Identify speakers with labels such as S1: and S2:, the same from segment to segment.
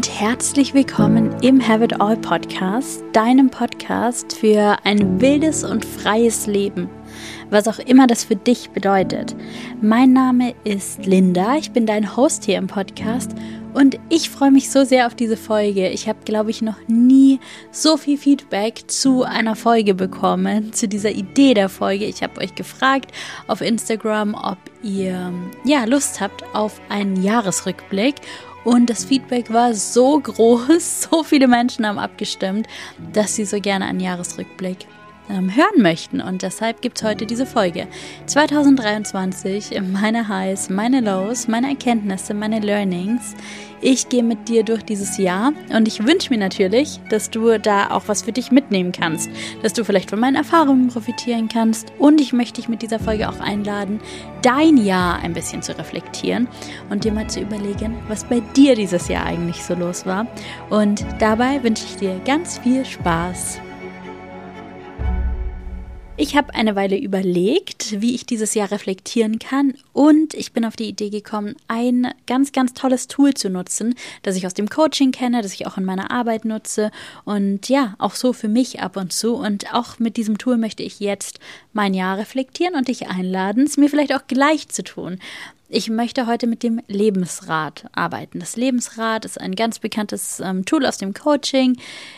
S1: und herzlich willkommen im Have It All Podcast, deinem Podcast für ein wildes und freies Leben, was auch immer das für dich bedeutet. Mein Name ist Linda, ich bin dein Host hier im Podcast und ich freue mich so sehr auf diese Folge. Ich habe, glaube ich, noch nie so viel Feedback zu einer Folge bekommen, zu dieser Idee der Folge. Ich habe euch gefragt auf Instagram, ob ihr ja Lust habt auf einen Jahresrückblick und das Feedback war so groß, so viele Menschen haben abgestimmt, dass sie so gerne einen Jahresrückblick ähm, hören möchten. Und deshalb gibt es heute diese Folge. 2023, meine Highs, meine Lows, meine Erkenntnisse, meine Learnings. Ich gehe mit dir durch dieses Jahr und ich wünsche mir natürlich, dass du da auch was für dich mitnehmen kannst, dass du vielleicht von meinen Erfahrungen profitieren kannst und ich möchte dich mit dieser Folge auch einladen, dein Jahr ein bisschen zu reflektieren und dir mal zu überlegen, was bei dir dieses Jahr eigentlich so los war. Und dabei wünsche ich dir ganz viel Spaß. Ich habe eine Weile überlegt, wie ich dieses Jahr reflektieren kann und ich bin auf die Idee gekommen, ein ganz, ganz tolles Tool zu nutzen, das ich aus dem Coaching kenne, das ich auch in meiner Arbeit nutze und ja, auch so für mich ab und zu. Und auch mit diesem Tool möchte ich jetzt mein Jahr reflektieren und dich einladen, es mir vielleicht auch gleich zu tun. Ich möchte heute mit dem Lebensrad arbeiten. Das Lebensrad ist ein ganz bekanntes ähm, Tool aus dem Coaching.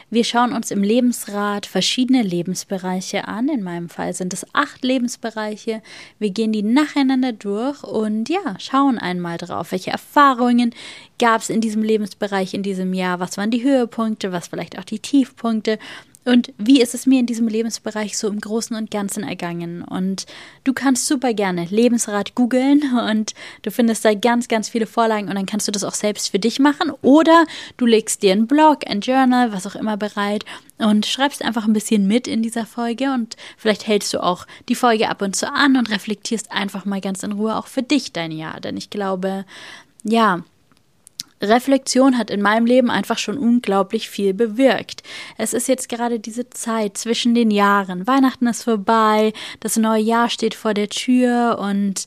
S1: Wir schauen uns im Lebensrad verschiedene Lebensbereiche an. In meinem Fall sind es acht Lebensbereiche. Wir gehen die nacheinander durch und ja, schauen einmal drauf, welche Erfahrungen gab es in diesem Lebensbereich in diesem Jahr, was waren die Höhepunkte, was vielleicht auch die Tiefpunkte und wie ist es mir in diesem Lebensbereich so im Großen und Ganzen ergangen? Und du kannst super gerne Lebensrat googeln und du findest da ganz, ganz viele Vorlagen und dann kannst du das auch selbst für dich machen. Oder du legst dir einen Blog, ein Journal, was auch immer bereit und schreibst einfach ein bisschen mit in dieser Folge und vielleicht hältst du auch die Folge ab und zu an und reflektierst einfach mal ganz in Ruhe auch für dich dein Jahr. Denn ich glaube, ja, Reflexion hat in meinem Leben einfach schon unglaublich viel bewirkt. Es ist jetzt gerade diese Zeit zwischen den Jahren. Weihnachten ist vorbei, das neue Jahr steht vor der Tür und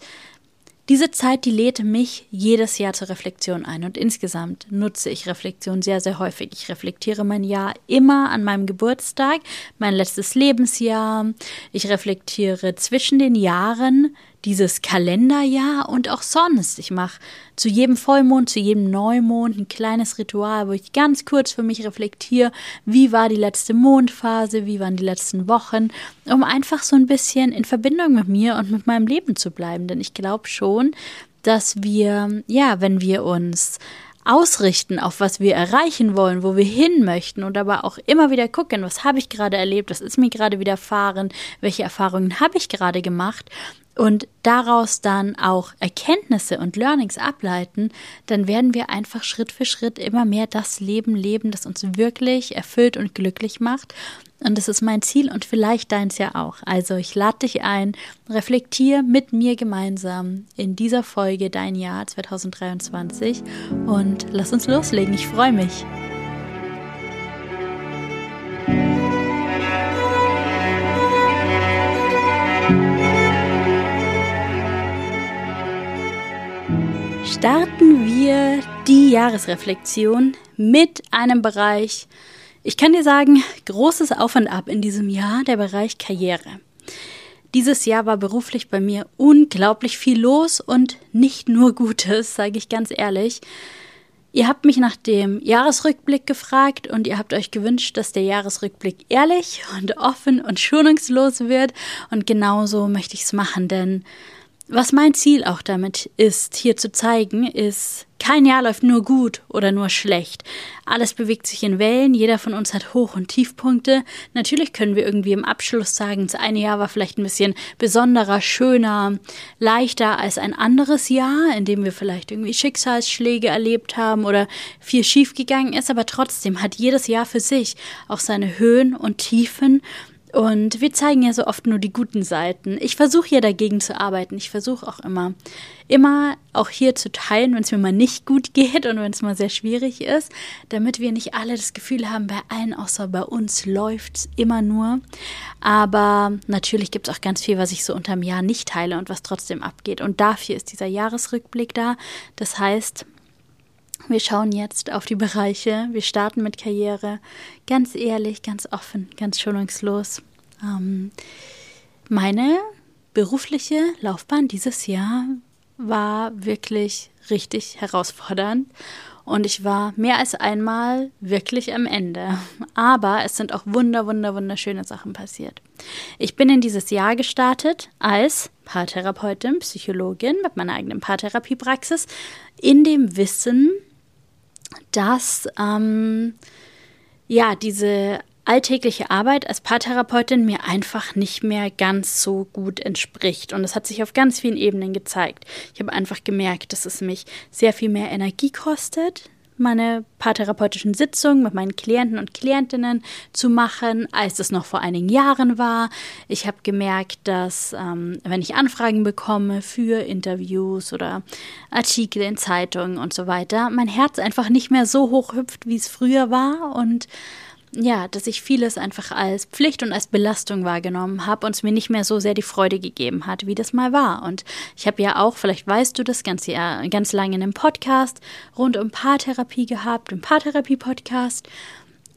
S1: diese Zeit, die lädt mich jedes Jahr zur Reflexion ein und insgesamt nutze ich Reflexion sehr, sehr häufig. Ich reflektiere mein Jahr immer an meinem Geburtstag, mein letztes Lebensjahr. Ich reflektiere zwischen den Jahren dieses Kalenderjahr und auch sonst. Ich mache zu jedem Vollmond, zu jedem Neumond ein kleines Ritual, wo ich ganz kurz für mich reflektiere, wie war die letzte Mondphase, wie waren die letzten Wochen, um einfach so ein bisschen in Verbindung mit mir und mit meinem Leben zu bleiben. Denn ich glaube schon, dass wir, ja, wenn wir uns ausrichten, auf was wir erreichen wollen, wo wir hin möchten und aber auch immer wieder gucken, was habe ich gerade erlebt, was ist mir gerade widerfahren, welche Erfahrungen habe ich gerade gemacht und daraus dann auch Erkenntnisse und Learnings ableiten, dann werden wir einfach Schritt für Schritt immer mehr das Leben leben, das uns wirklich erfüllt und glücklich macht. Und das ist mein Ziel und vielleicht deins ja auch. Also ich lade dich ein, reflektier mit mir gemeinsam in dieser Folge dein Jahr 2023 und lass uns loslegen. Ich freue mich. Starten wir die Jahresreflexion mit einem Bereich, ich kann dir sagen, großes Auf und Ab in diesem Jahr, der Bereich Karriere. Dieses Jahr war beruflich bei mir unglaublich viel los und nicht nur Gutes, sage ich ganz ehrlich. Ihr habt mich nach dem Jahresrückblick gefragt und ihr habt euch gewünscht, dass der Jahresrückblick ehrlich und offen und schonungslos wird. Und genauso möchte ich es machen, denn was mein Ziel auch damit ist, hier zu zeigen, ist, kein Jahr läuft nur gut oder nur schlecht. Alles bewegt sich in Wellen, jeder von uns hat Hoch- und Tiefpunkte. Natürlich können wir irgendwie im Abschluss sagen, das eine Jahr war vielleicht ein bisschen besonderer, schöner, leichter als ein anderes Jahr, in dem wir vielleicht irgendwie Schicksalsschläge erlebt haben oder viel schiefgegangen ist, aber trotzdem hat jedes Jahr für sich auch seine Höhen und Tiefen und wir zeigen ja so oft nur die guten Seiten. Ich versuche ja dagegen zu arbeiten. Ich versuche auch immer, immer auch hier zu teilen, wenn es mir mal nicht gut geht und wenn es mal sehr schwierig ist, damit wir nicht alle das Gefühl haben, bei allen außer bei uns läuft es immer nur. Aber natürlich gibt es auch ganz viel, was ich so unterm Jahr nicht teile und was trotzdem abgeht. Und dafür ist dieser Jahresrückblick da. Das heißt, Wir schauen jetzt auf die Bereiche. Wir starten mit Karriere. Ganz ehrlich, ganz offen, ganz schonungslos. Ähm, meine berufliche Laufbahn dieses Jahr war wirklich richtig herausfordernd und ich war mehr als einmal wirklich am Ende. Aber es sind auch wunder, wunder, wunderschöne Sachen passiert. Ich bin in dieses Jahr gestartet als Paartherapeutin, Psychologin mit meiner eigenen Paartherapiepraxis in dem Wissen, dass ähm, ja diese alltägliche Arbeit als Paartherapeutin mir einfach nicht mehr ganz so gut entspricht. Und das hat sich auf ganz vielen Ebenen gezeigt. Ich habe einfach gemerkt, dass es mich sehr viel mehr Energie kostet, meine paartherapeutischen Sitzungen mit meinen Klienten und Klientinnen zu machen, als es noch vor einigen Jahren war. Ich habe gemerkt, dass ähm, wenn ich Anfragen bekomme für Interviews oder Artikel in Zeitungen und so weiter, mein Herz einfach nicht mehr so hoch hüpft, wie es früher war und ja, dass ich vieles einfach als Pflicht und als Belastung wahrgenommen habe und es mir nicht mehr so sehr die Freude gegeben hat, wie das mal war. Und ich habe ja auch, vielleicht weißt du das, ganz, ja, ganz lange in einem Podcast rund um Paartherapie gehabt, im Paartherapie-Podcast.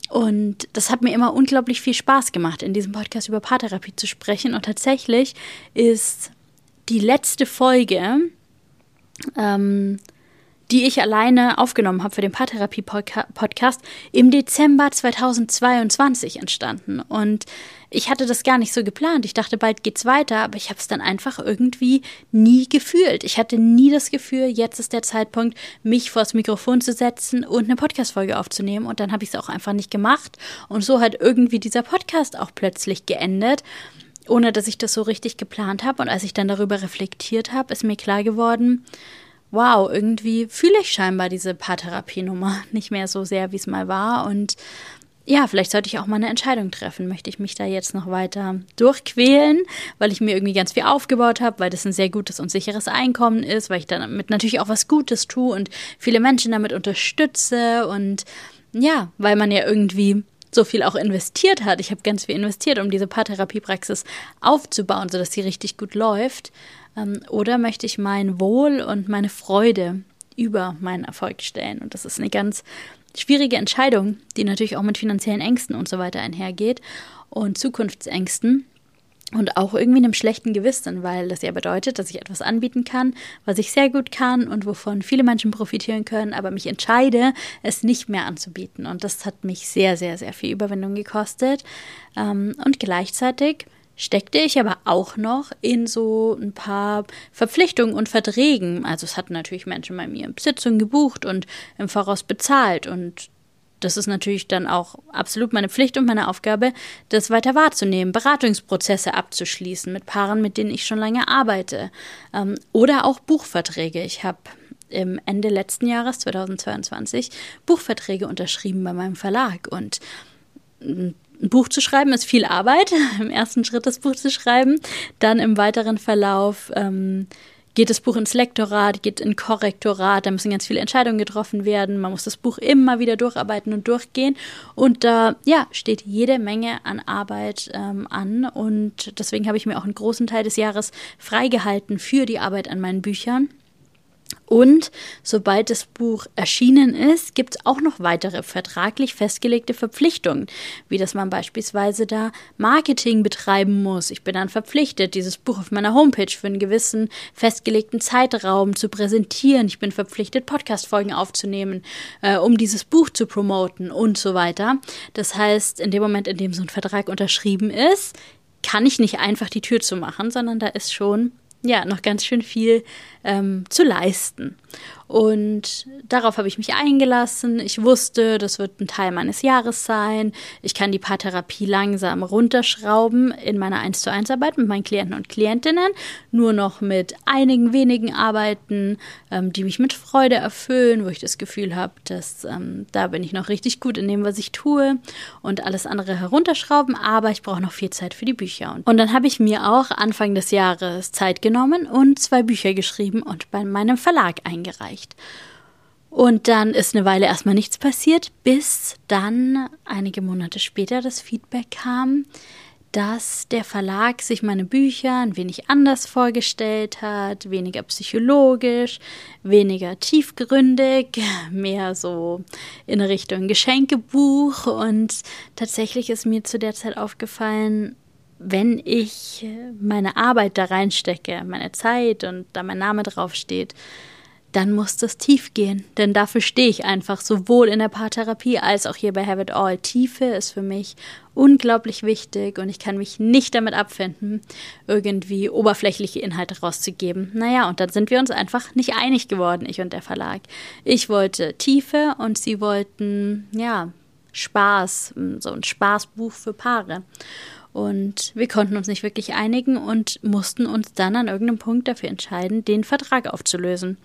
S1: Und das hat mir immer unglaublich viel Spaß gemacht, in diesem Podcast über Paartherapie zu sprechen. Und tatsächlich ist die letzte Folge ähm, die ich alleine aufgenommen habe für den Paartherapie-Podcast, im Dezember 2022 entstanden. Und ich hatte das gar nicht so geplant. Ich dachte, bald geht's weiter, aber ich habe es dann einfach irgendwie nie gefühlt. Ich hatte nie das Gefühl, jetzt ist der Zeitpunkt, mich vors Mikrofon zu setzen und eine Podcast-Folge aufzunehmen. Und dann habe ich es auch einfach nicht gemacht. Und so hat irgendwie dieser Podcast auch plötzlich geendet ohne dass ich das so richtig geplant habe. Und als ich dann darüber reflektiert habe, ist mir klar geworden, wow, irgendwie fühle ich scheinbar diese Paartherapienummer nicht mehr so sehr, wie es mal war. Und ja, vielleicht sollte ich auch mal eine Entscheidung treffen. Möchte ich mich da jetzt noch weiter durchquälen, weil ich mir irgendwie ganz viel aufgebaut habe, weil das ein sehr gutes und sicheres Einkommen ist, weil ich damit natürlich auch was Gutes tue und viele Menschen damit unterstütze und ja, weil man ja irgendwie so viel auch investiert hat. Ich habe ganz viel investiert, um diese Paartherapiepraxis aufzubauen, sodass sie richtig gut läuft. Ähm, oder möchte ich mein Wohl und meine Freude über meinen Erfolg stellen? Und das ist eine ganz schwierige Entscheidung, die natürlich auch mit finanziellen Ängsten und so weiter einhergeht und Zukunftsängsten. Und auch irgendwie einem schlechten Gewissen, weil das ja bedeutet, dass ich etwas anbieten kann, was ich sehr gut kann und wovon viele Menschen profitieren können, aber mich entscheide, es nicht mehr anzubieten. Und das hat mich sehr, sehr, sehr viel Überwindung gekostet. Ähm, und gleichzeitig steckte ich aber auch noch in so ein paar Verpflichtungen und Verträgen. Also es hatten natürlich Menschen bei mir Sitzungen gebucht und im Voraus bezahlt und das ist natürlich dann auch absolut meine Pflicht und meine Aufgabe, das weiter wahrzunehmen, Beratungsprozesse abzuschließen mit Paaren, mit denen ich schon lange arbeite. Ähm, oder auch Buchverträge. Ich habe im Ende letzten Jahres, 2022, Buchverträge unterschrieben bei meinem Verlag. Und ein Buch zu schreiben ist viel Arbeit. Im ersten Schritt das Buch zu schreiben. Dann im weiteren Verlauf ähm, geht das Buch ins Lektorat, geht in Korrektorat, da müssen ganz viele Entscheidungen getroffen werden. Man muss das Buch immer wieder durcharbeiten und durchgehen. Und da ja, steht jede Menge an Arbeit ähm, an. Und deswegen habe ich mir auch einen großen Teil des Jahres freigehalten für die Arbeit an meinen Büchern. Und sobald das Buch erschienen ist, gibt es auch noch weitere vertraglich festgelegte Verpflichtungen, wie dass man beispielsweise da Marketing betreiben muss. Ich bin dann verpflichtet, dieses Buch auf meiner Homepage für einen gewissen festgelegten Zeitraum zu präsentieren. Ich bin verpflichtet, Podcast-Folgen aufzunehmen, äh, um dieses Buch zu promoten und so weiter. Das heißt, in dem Moment, in dem so ein Vertrag unterschrieben ist, kann ich nicht einfach die Tür zu machen, sondern da ist schon ja noch ganz schön viel ähm, zu leisten. Und darauf habe ich mich eingelassen. Ich wusste, das wird ein Teil meines Jahres sein. Ich kann die Paartherapie langsam runterschrauben in meiner 1 zu 1 Arbeit mit meinen Klienten und Klientinnen. Nur noch mit einigen wenigen Arbeiten, ähm, die mich mit Freude erfüllen, wo ich das Gefühl habe, dass ähm, da bin ich noch richtig gut in dem, was ich tue und alles andere herunterschrauben. Aber ich brauche noch viel Zeit für die Bücher. Und dann habe ich mir auch Anfang des Jahres Zeit genommen und zwei Bücher geschrieben und bei meinem Verlag eingereicht erreicht. Und dann ist eine Weile erstmal nichts passiert, bis dann einige Monate später das Feedback kam, dass der Verlag sich meine Bücher ein wenig anders vorgestellt hat, weniger psychologisch, weniger tiefgründig, mehr so in Richtung Geschenkebuch. Und tatsächlich ist mir zu der Zeit aufgefallen, wenn ich meine Arbeit da reinstecke, meine Zeit und da mein Name draufsteht, dann muss das tief gehen. Denn dafür stehe ich einfach, sowohl in der Paartherapie als auch hier bei Have It All. Tiefe ist für mich unglaublich wichtig und ich kann mich nicht damit abfinden, irgendwie oberflächliche Inhalte rauszugeben. Naja, und dann sind wir uns einfach nicht einig geworden, ich und der Verlag. Ich wollte Tiefe und sie wollten, ja, Spaß, so ein Spaßbuch für Paare. Und wir konnten uns nicht wirklich einigen und mussten uns dann an irgendeinem Punkt dafür entscheiden, den Vertrag aufzulösen.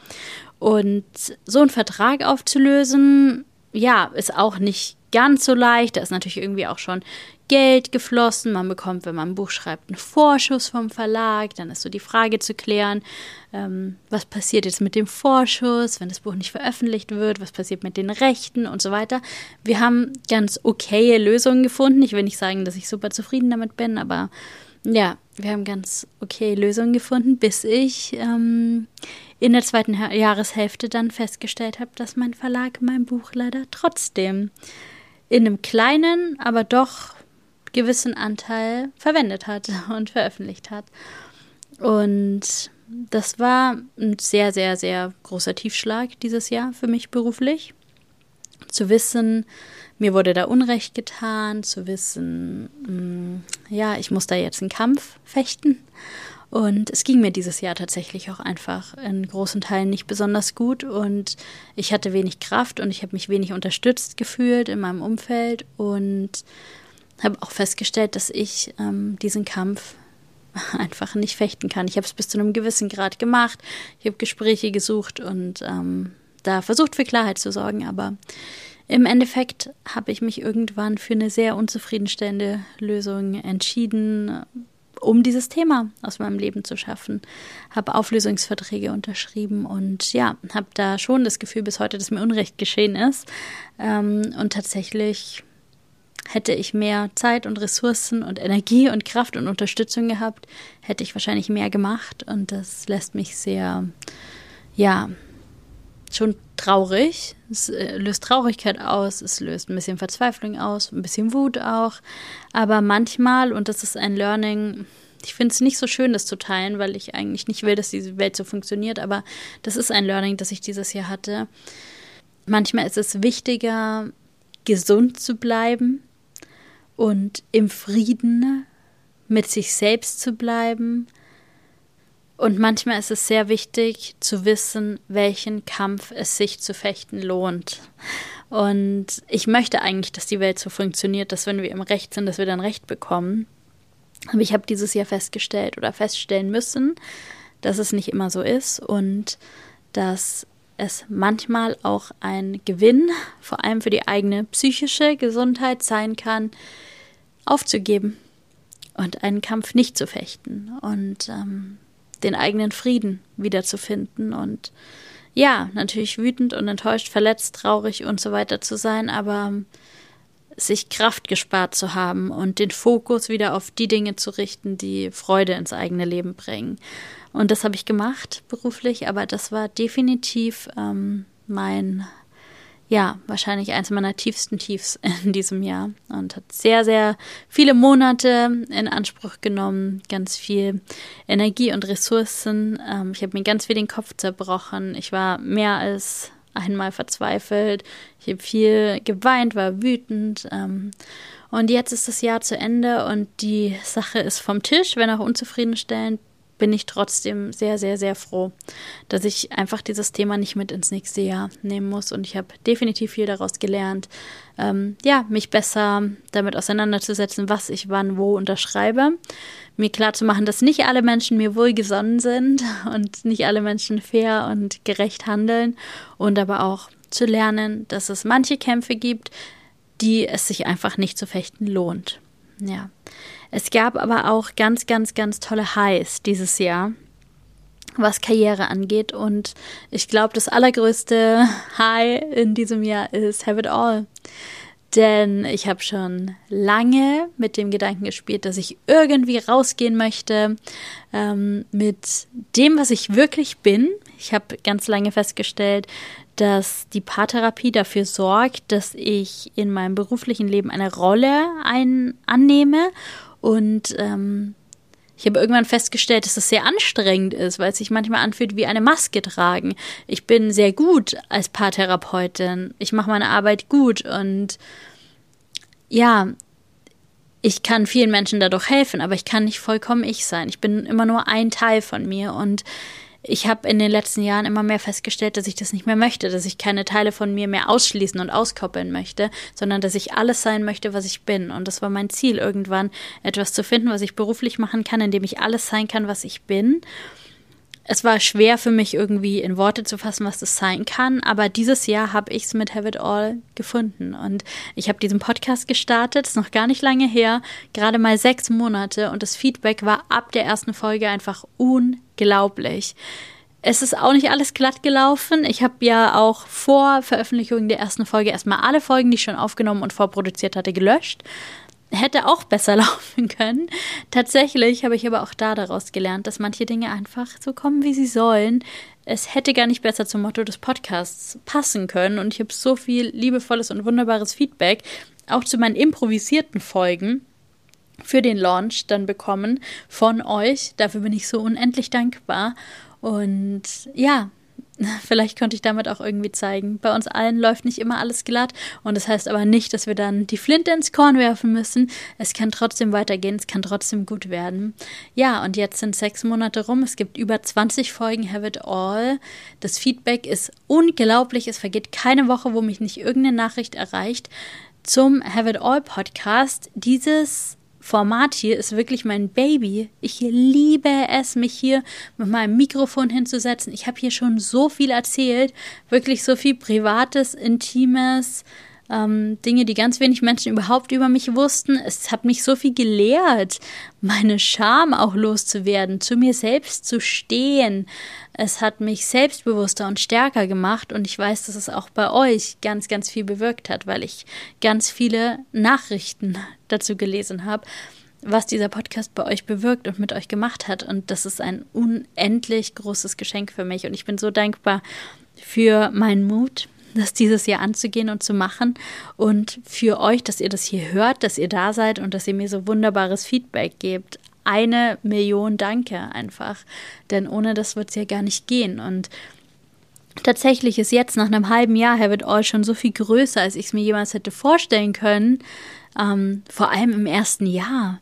S1: Und so einen Vertrag aufzulösen, ja, ist auch nicht ganz so leicht. Da ist natürlich irgendwie auch schon Geld geflossen. Man bekommt, wenn man ein Buch schreibt, einen Vorschuss vom Verlag. Dann ist so die Frage zu klären, ähm, was passiert jetzt mit dem Vorschuss, wenn das Buch nicht veröffentlicht wird, was passiert mit den Rechten und so weiter. Wir haben ganz okaye Lösungen gefunden. Ich will nicht sagen, dass ich super zufrieden damit bin, aber ja, wir haben ganz okay Lösungen gefunden, bis ich ähm, in der zweiten Jahreshälfte dann festgestellt habe, dass mein Verlag mein Buch leider trotzdem in einem kleinen, aber doch gewissen Anteil verwendet hat und veröffentlicht hat. Und das war ein sehr, sehr, sehr großer Tiefschlag dieses Jahr für mich beruflich. Zu wissen, mir wurde da Unrecht getan, zu wissen, mm, ja, ich muss da jetzt einen Kampf fechten. Und es ging mir dieses Jahr tatsächlich auch einfach in großen Teilen nicht besonders gut und ich hatte wenig Kraft und ich habe mich wenig unterstützt gefühlt in meinem Umfeld und habe auch festgestellt, dass ich ähm, diesen Kampf einfach nicht fechten kann. Ich habe es bis zu einem gewissen Grad gemacht. Ich habe Gespräche gesucht und ähm, da versucht für Klarheit zu sorgen, aber im Endeffekt habe ich mich irgendwann für eine sehr unzufriedenstellende Lösung entschieden, um dieses Thema aus meinem Leben zu schaffen. Habe Auflösungsverträge unterschrieben und ja, habe da schon das Gefühl bis heute, dass mir Unrecht geschehen ist. Ähm, und tatsächlich Hätte ich mehr Zeit und Ressourcen und Energie und Kraft und Unterstützung gehabt, hätte ich wahrscheinlich mehr gemacht. Und das lässt mich sehr, ja, schon traurig. Es äh, löst Traurigkeit aus, es löst ein bisschen Verzweiflung aus, ein bisschen Wut auch. Aber manchmal, und das ist ein Learning, ich finde es nicht so schön, das zu teilen, weil ich eigentlich nicht will, dass diese Welt so funktioniert, aber das ist ein Learning, das ich dieses Jahr hatte. Manchmal ist es wichtiger, gesund zu bleiben, und im Frieden mit sich selbst zu bleiben. Und manchmal ist es sehr wichtig zu wissen, welchen Kampf es sich zu fechten lohnt. Und ich möchte eigentlich, dass die Welt so funktioniert, dass wenn wir im Recht sind, dass wir dann Recht bekommen. Aber ich habe dieses Jahr festgestellt oder feststellen müssen, dass es nicht immer so ist und dass es manchmal auch ein Gewinn, vor allem für die eigene psychische Gesundheit sein kann, aufzugeben und einen Kampf nicht zu fechten und ähm, den eigenen Frieden wiederzufinden und ja, natürlich wütend und enttäuscht, verletzt, traurig und so weiter zu sein, aber sich Kraft gespart zu haben und den Fokus wieder auf die Dinge zu richten, die Freude ins eigene Leben bringen. Und das habe ich gemacht beruflich, aber das war definitiv ähm, mein ja, wahrscheinlich eins meiner tiefsten Tiefs in diesem Jahr und hat sehr, sehr viele Monate in Anspruch genommen, ganz viel Energie und Ressourcen. Ähm, ich habe mir ganz viel den Kopf zerbrochen. Ich war mehr als einmal verzweifelt. Ich habe viel geweint, war wütend. Ähm, und jetzt ist das Jahr zu Ende und die Sache ist vom Tisch, wenn auch unzufriedenstellend bin ich trotzdem sehr, sehr, sehr froh, dass ich einfach dieses Thema nicht mit ins nächste Jahr nehmen muss. Und ich habe definitiv viel daraus gelernt, ähm, ja, mich besser damit auseinanderzusetzen, was ich wann wo unterschreibe. Mir klar zu machen, dass nicht alle Menschen mir wohlgesonnen sind und nicht alle Menschen fair und gerecht handeln. Und aber auch zu lernen, dass es manche Kämpfe gibt, die es sich einfach nicht zu fechten lohnt. Ja. Es gab aber auch ganz, ganz, ganz tolle Highs dieses Jahr, was Karriere angeht. Und ich glaube, das allergrößte High in diesem Jahr ist Have It All. denn ich habe schon lange mit dem Gedanken gespielt, dass ich irgendwie rausgehen möchte ähm, mit dem, was ich wirklich bin. Ich habe ganz lange festgestellt, dass die Paartherapie dafür sorgt, dass ich in meinem beruflichen Leben eine Rolle ein annehme und ähm, ich habe irgendwann festgestellt, dass es sehr anstrengend ist, weil es sich manchmal anfühlt wie eine Maske tragen. Ich bin sehr gut als Paartherapeutin. Ich mache meine Arbeit gut und ja, ich kann vielen Menschen dadurch helfen, aber ich kann nicht vollkommen ich sein. Ich bin immer nur ein Teil von mir und ich habe in den letzten Jahren immer mehr festgestellt, dass ich das nicht mehr möchte, dass ich keine Teile von mir mehr ausschließen und auskoppeln möchte, sondern dass ich alles sein möchte, was ich bin. Und das war mein Ziel, irgendwann etwas zu finden, was ich beruflich machen kann, indem ich alles sein kann, was ich bin es war schwer für mich irgendwie in Worte zu fassen, was das sein kann, aber dieses Jahr habe ich es mit Have It All gefunden und ich habe diesen Podcast gestartet, ist noch gar nicht lange her, gerade mal sechs Monate und das Feedback war ab der ersten Folge einfach unglaublich. Es ist auch nicht alles glatt gelaufen. Ich habe ja auch vor Veröffentlichung der ersten Folge erstmal alle Folgen, die ich schon aufgenommen und vorproduziert hatte, gelöscht hätte auch besser laufen können. Tatsächlich habe ich aber auch da daraus gelernt, dass manche Dinge einfach so kommen, wie sie sollen. Es hätte gar nicht besser zum Motto des Podcasts passen können. Und ich habe so viel liebevolles und wunderbares Feedback, auch zu meinen improvisierten Folgen für den Launch dann bekommen von euch. Dafür bin ich so unendlich dankbar. Und ja, Vielleicht konnte ich damit auch irgendwie zeigen. Bei uns allen läuft nicht immer alles glatt und das heißt aber nicht, dass wir dann die Flinte ins Korn werfen müssen. Es kann trotzdem weitergehen, es kann trotzdem gut werden. Ja, und jetzt sind sechs Monate rum. Es gibt über 20 Folgen Have It All. Das Feedback ist unglaublich. Es vergeht keine Woche, wo mich nicht irgendeine Nachricht erreicht zum Have It All Podcast. Dieses Format hier ist wirklich mein Baby. Ich liebe es, mich hier mit meinem Mikrofon hinzusetzen. Ich habe hier schon so viel erzählt, wirklich so viel Privates, Intimes, ähm, Dinge, die ganz wenig Menschen überhaupt über mich wussten. Es hat mich so viel gelehrt, meine Scham auch loszuwerden, zu mir selbst zu stehen. Es hat mich selbstbewusster und stärker gemacht und ich weiß, dass es auch bei euch ganz, ganz viel bewirkt hat, weil ich ganz viele Nachrichten dazu gelesen habe was dieser Podcast bei euch bewirkt und mit euch gemacht hat. Und das ist ein unendlich großes Geschenk für mich. Und ich bin so dankbar für meinen Mut, das dieses Jahr anzugehen und zu machen. Und für euch, dass ihr das hier hört, dass ihr da seid und dass ihr mir so wunderbares Feedback gebt. Eine Million Danke einfach. Denn ohne das wird es ja gar nicht gehen. Und tatsächlich ist jetzt nach einem halben Jahr Have All schon so viel größer, als ich es mir jemals hätte vorstellen können. Ähm, vor allem im ersten Jahr.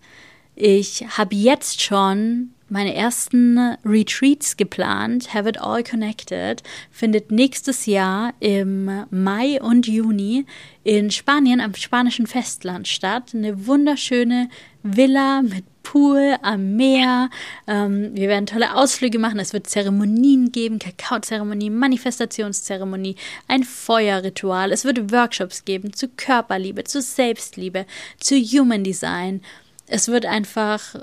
S1: Ich habe jetzt schon meine ersten Retreats geplant. Have It All Connected findet nächstes Jahr im Mai und Juni in Spanien am spanischen Festland statt. Eine wunderschöne Villa mit Pool am Meer. Ähm, wir werden tolle Ausflüge machen. Es wird Zeremonien geben, Kakaozeremonie, Manifestationszeremonie, ein Feuerritual. Es wird Workshops geben zu Körperliebe, zu Selbstliebe, zu Human Design. Es wird einfach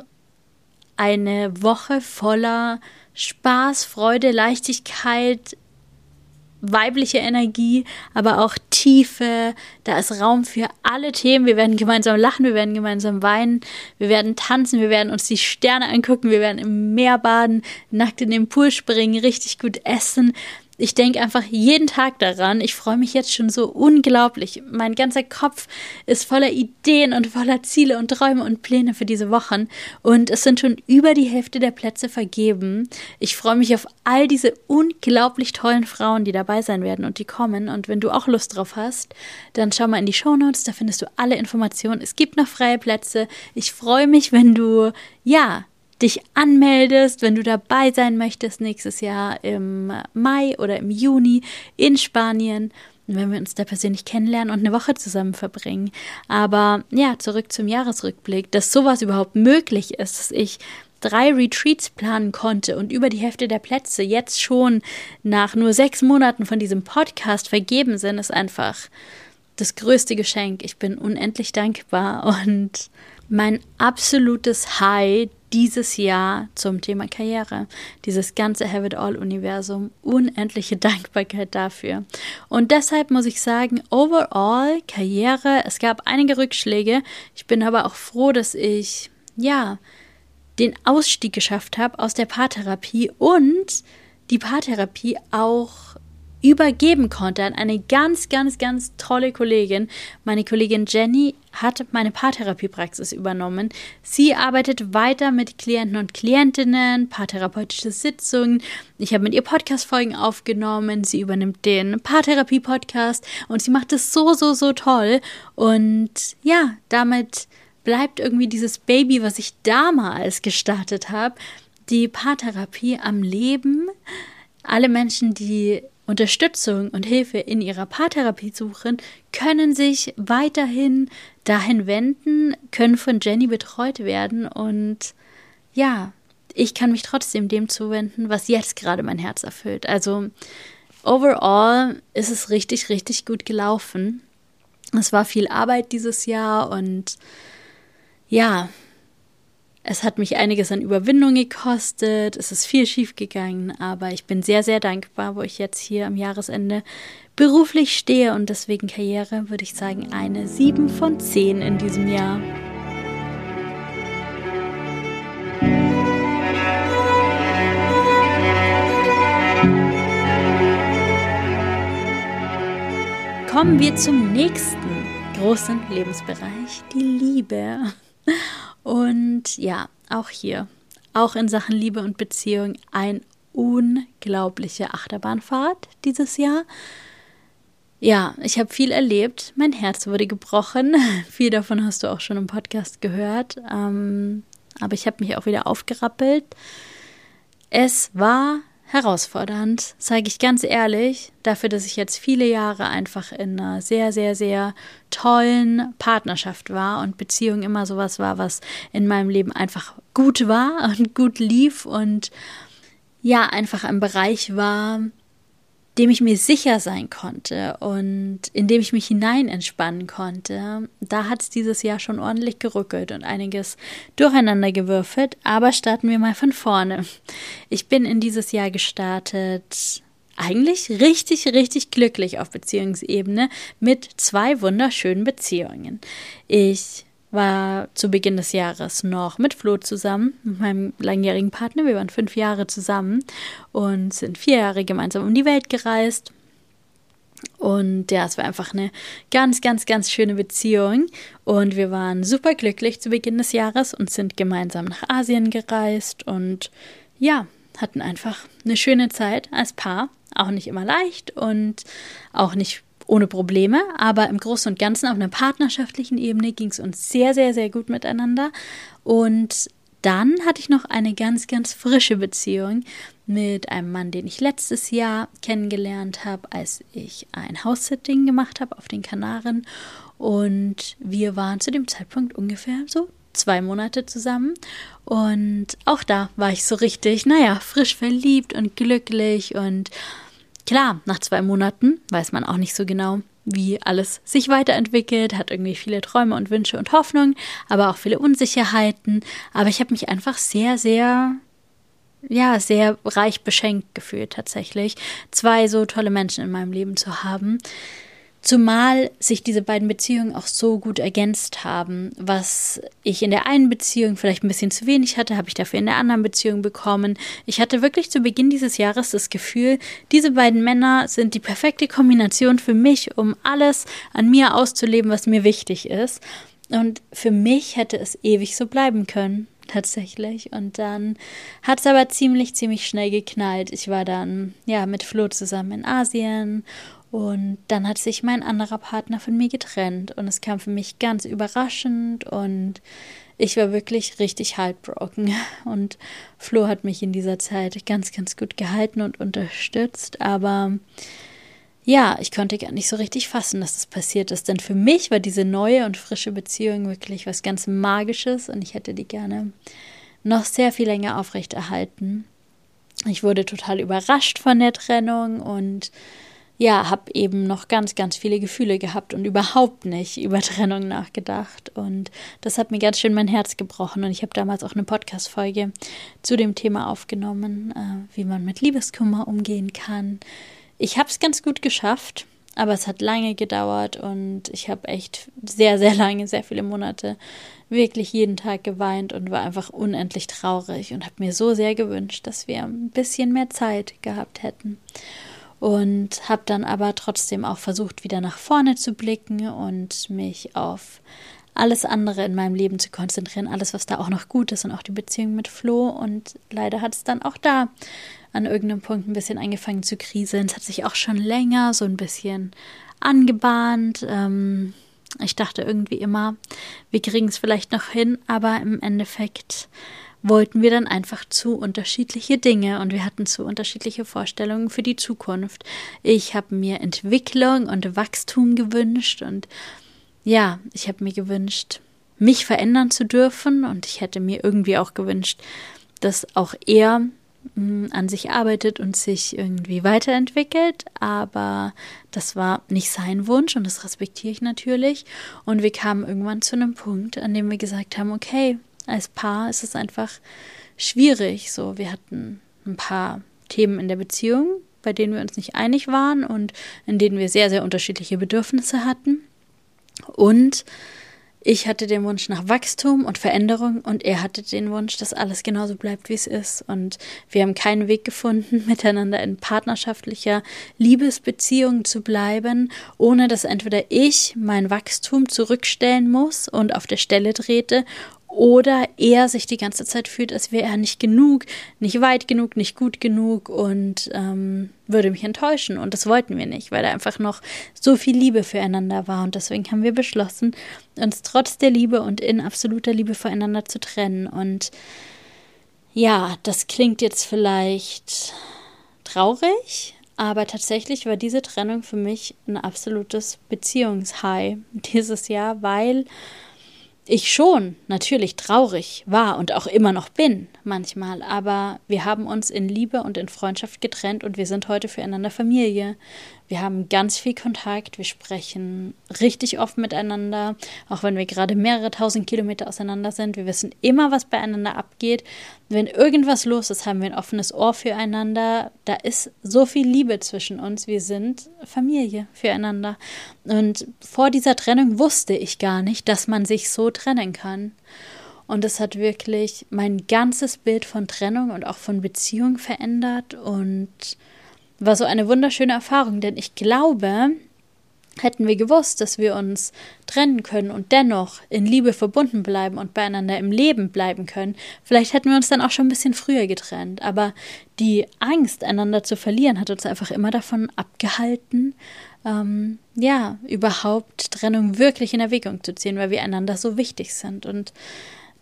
S1: eine Woche voller Spaß, Freude, Leichtigkeit, weibliche Energie, aber auch Tiefe. Da ist Raum für alle Themen. Wir werden gemeinsam lachen, wir werden gemeinsam weinen, wir werden tanzen, wir werden uns die Sterne angucken, wir werden im Meer baden, nackt in den Pool springen, richtig gut essen ich denke einfach jeden Tag daran. Ich freue mich jetzt schon so unglaublich. Mein ganzer Kopf ist voller Ideen und voller Ziele und Träume und Pläne für diese Wochen. Und es sind schon über die Hälfte der Plätze vergeben. Ich freue mich auf all diese unglaublich tollen Frauen, die dabei sein werden und die kommen. Und wenn du auch Lust drauf hast, dann schau mal in die Show Notes. Da findest du alle Informationen. Es gibt noch freie Plätze. Ich freue mich, wenn du, ja, dich anmeldest, wenn du dabei sein möchtest nächstes Jahr im Mai oder im Juni in Spanien. Wenn wir uns da persönlich kennenlernen und eine Woche zusammen verbringen. Aber ja, zurück zum Jahresrückblick, dass sowas überhaupt möglich ist, dass ich drei Retreats planen konnte und über die Hälfte der Plätze jetzt schon nach nur sechs Monaten von diesem Podcast vergeben sind, ist einfach das größte Geschenk. Ich bin unendlich dankbar und mein absolutes High dieses Jahr zum Thema Karriere. Dieses ganze Have It All-Universum. Unendliche Dankbarkeit dafür. Und deshalb muss ich sagen, overall Karriere, es gab einige Rückschläge. Ich bin aber auch froh, dass ich, ja, den Ausstieg geschafft habe aus der Paartherapie und die Paartherapie auch übergeben konnte an eine ganz, ganz, ganz tolle Kollegin. Meine Kollegin Jenny hat meine Paartherapiepraxis übernommen. Sie arbeitet weiter mit Klienten und Klientinnen, paartherapeutische Sitzungen. Ich habe mit ihr Podcast-Folgen aufgenommen. Sie übernimmt den Paartherapie-Podcast und sie macht es so, so, so toll. Und ja, damit bleibt irgendwie dieses Baby, was ich damals gestartet habe, die Paartherapie am Leben. Alle Menschen, die Unterstützung und Hilfe in ihrer Paartherapie suchen, können sich weiterhin dahin wenden, können von Jenny betreut werden und ja, ich kann mich trotzdem dem zuwenden, was jetzt gerade mein Herz erfüllt. Also overall ist es richtig, richtig gut gelaufen. Es war viel Arbeit dieses Jahr und ja, es hat mich einiges an Überwindung gekostet, es ist viel schief gegangen, aber ich bin sehr, sehr dankbar, wo ich jetzt hier am Jahresende beruflich stehe und deswegen Karriere, würde ich sagen, eine 7 von 10 in diesem Jahr. Kommen wir zum nächsten großen Lebensbereich, die Liebe. Und ja, auch hier, auch in Sachen Liebe und Beziehung, ein unglaubliche Achterbahnfahrt dieses Jahr. Ja, ich habe viel erlebt. Mein Herz wurde gebrochen. viel davon hast du auch schon im Podcast gehört. Ähm, aber ich habe mich auch wieder aufgerappelt. Es war herausfordernd, sage ich ganz ehrlich, dafür, dass ich jetzt viele Jahre einfach in einer sehr, sehr, sehr tollen Partnerschaft war und Beziehung immer sowas war, was in meinem Leben einfach gut war und gut lief und ja, einfach ein Bereich war, dem ich mir sicher sein konnte und in dem ich mich hinein entspannen konnte, da hat es dieses Jahr schon ordentlich gerückelt und einiges durcheinander gewürfelt. Aber starten wir mal von vorne. Ich bin in dieses Jahr gestartet eigentlich richtig, richtig glücklich auf Beziehungsebene mit zwei wunderschönen Beziehungen. Ich war zu Beginn des Jahres noch mit Flo zusammen, mit meinem langjährigen Partner. Wir waren fünf Jahre zusammen und sind vier Jahre gemeinsam um die Welt gereist. Und ja, es war einfach eine ganz, ganz, ganz schöne Beziehung. Und wir waren super glücklich zu Beginn des Jahres und sind gemeinsam nach Asien gereist und ja, hatten einfach eine schöne Zeit als Paar. Auch nicht immer leicht und auch nicht ohne Probleme, aber im Großen und Ganzen auf einer partnerschaftlichen Ebene ging es uns sehr, sehr, sehr gut miteinander. Und dann hatte ich noch eine ganz, ganz frische Beziehung mit einem Mann, den ich letztes Jahr kennengelernt habe, als ich ein House-Sitting gemacht habe auf den Kanaren. Und wir waren zu dem Zeitpunkt ungefähr so zwei Monate zusammen. Und auch da war ich so richtig, naja, frisch verliebt und glücklich und Klar, nach zwei Monaten weiß man auch nicht so genau, wie alles sich weiterentwickelt, hat irgendwie viele Träume und Wünsche und Hoffnungen, aber auch viele Unsicherheiten. Aber ich habe mich einfach sehr, sehr, ja, sehr reich beschenkt gefühlt tatsächlich, zwei so tolle Menschen in meinem Leben zu haben. Zumal sich diese beiden Beziehungen auch so gut ergänzt haben. Was ich in der einen Beziehung vielleicht ein bisschen zu wenig hatte, habe ich dafür in der anderen Beziehung bekommen. Ich hatte wirklich zu Beginn dieses Jahres das Gefühl, diese beiden Männer sind die perfekte Kombination für mich, um alles an mir auszuleben, was mir wichtig ist. Und für mich hätte es ewig so bleiben können tatsächlich. Und dann hat es aber ziemlich, ziemlich schnell geknallt. Ich war dann ja mit Flo zusammen in Asien und dann hat sich mein anderer Partner von mir getrennt und es kam für mich ganz überraschend und ich war wirklich richtig heartbroken. Und Flo hat mich in dieser Zeit ganz, ganz gut gehalten und unterstützt. Aber ja, ich konnte gar nicht so richtig fassen, dass das passiert ist. Denn für mich war diese neue und frische Beziehung wirklich was ganz Magisches und ich hätte die gerne noch sehr viel länger aufrechterhalten. Ich wurde total überrascht von der Trennung und ja, habe eben noch ganz, ganz viele Gefühle gehabt und überhaupt nicht über Trennung nachgedacht. Und das hat mir ganz schön mein Herz gebrochen. Und ich habe damals auch eine Podcast-Folge zu dem Thema aufgenommen, äh, wie man mit Liebeskummer umgehen kann. Ich habe es ganz gut geschafft, aber es hat lange gedauert und ich habe echt sehr, sehr lange, sehr viele Monate wirklich jeden Tag geweint und war einfach unendlich traurig und habe mir so sehr gewünscht, dass wir ein bisschen mehr Zeit gehabt hätten und habe dann aber trotzdem auch versucht, wieder nach vorne zu blicken und mich auf alles andere in meinem Leben zu konzentrieren, alles, was da auch noch gut ist und auch die Beziehung mit Flo. Und leider hat es dann auch da an irgendeinem Punkt ein bisschen angefangen zu kriseln. Es hat sich auch schon länger so ein bisschen angebahnt. Ähm, ich dachte irgendwie immer, wir kriegen es vielleicht noch hin, aber im Endeffekt wollten wir dann einfach zu unterschiedliche Dinge und wir hatten zu unterschiedliche Vorstellungen für die Zukunft. Ich habe mir Entwicklung und Wachstum gewünscht und ja, ich habe mir gewünscht, mich verändern zu dürfen und ich hätte mir irgendwie auch gewünscht, dass auch er mm, an sich arbeitet und sich irgendwie weiterentwickelt, aber das war nicht sein Wunsch und das respektiere ich natürlich. Und wir kamen irgendwann zu einem Punkt, an dem wir gesagt haben, okay, als Paar ist es einfach schwierig. So, wir hatten ein paar Themen in der Beziehung, bei denen wir uns nicht einig waren und in denen wir sehr, sehr unterschiedliche Bedürfnisse hatten. Und ich hatte den Wunsch nach Wachstum und Veränderung und er hatte den Wunsch, dass alles genauso bleibt, wie es ist. Und wir haben keinen Weg gefunden, miteinander in partnerschaftlicher Liebesbeziehung zu bleiben, ohne dass entweder ich mein Wachstum zurückstellen muss und auf der Stelle trete oder er sich die ganze Zeit fühlt, als wäre er nicht genug, nicht weit genug, nicht gut genug und ähm, würde mich enttäuschen. Und das wollten wir nicht, weil da einfach noch so viel Liebe füreinander war. Und deswegen haben wir beschlossen, uns trotz der Liebe und in absoluter Liebe voreinander zu trennen. Und ja, das klingt jetzt vielleicht traurig, aber tatsächlich war diese Trennung für mich ein absolutes Beziehungshigh dieses Jahr, weil ich schon natürlich traurig war und auch immer noch bin manchmal, aber wir haben uns in Liebe und in Freundschaft getrennt und wir sind heute füreinander Familie. Wir haben ganz viel Kontakt, wir sprechen richtig oft miteinander, auch wenn wir gerade mehrere tausend Kilometer auseinander sind. Wir wissen immer, was beieinander abgeht. Wenn irgendwas los ist, haben wir ein offenes Ohr füreinander. Da ist so viel Liebe zwischen uns. Wir sind Familie füreinander. Und vor dieser Trennung wusste ich gar nicht, dass man sich so trennen kann. Und es hat wirklich mein ganzes Bild von Trennung und auch von Beziehung verändert und war so eine wunderschöne Erfahrung, denn ich glaube, hätten wir gewusst, dass wir uns trennen können und dennoch in Liebe verbunden bleiben und beieinander im Leben bleiben können, vielleicht hätten wir uns dann auch schon ein bisschen früher getrennt. Aber die Angst, einander zu verlieren, hat uns einfach immer davon abgehalten, ähm, ja, überhaupt Trennung wirklich in Erwägung zu ziehen, weil wir einander so wichtig sind. Und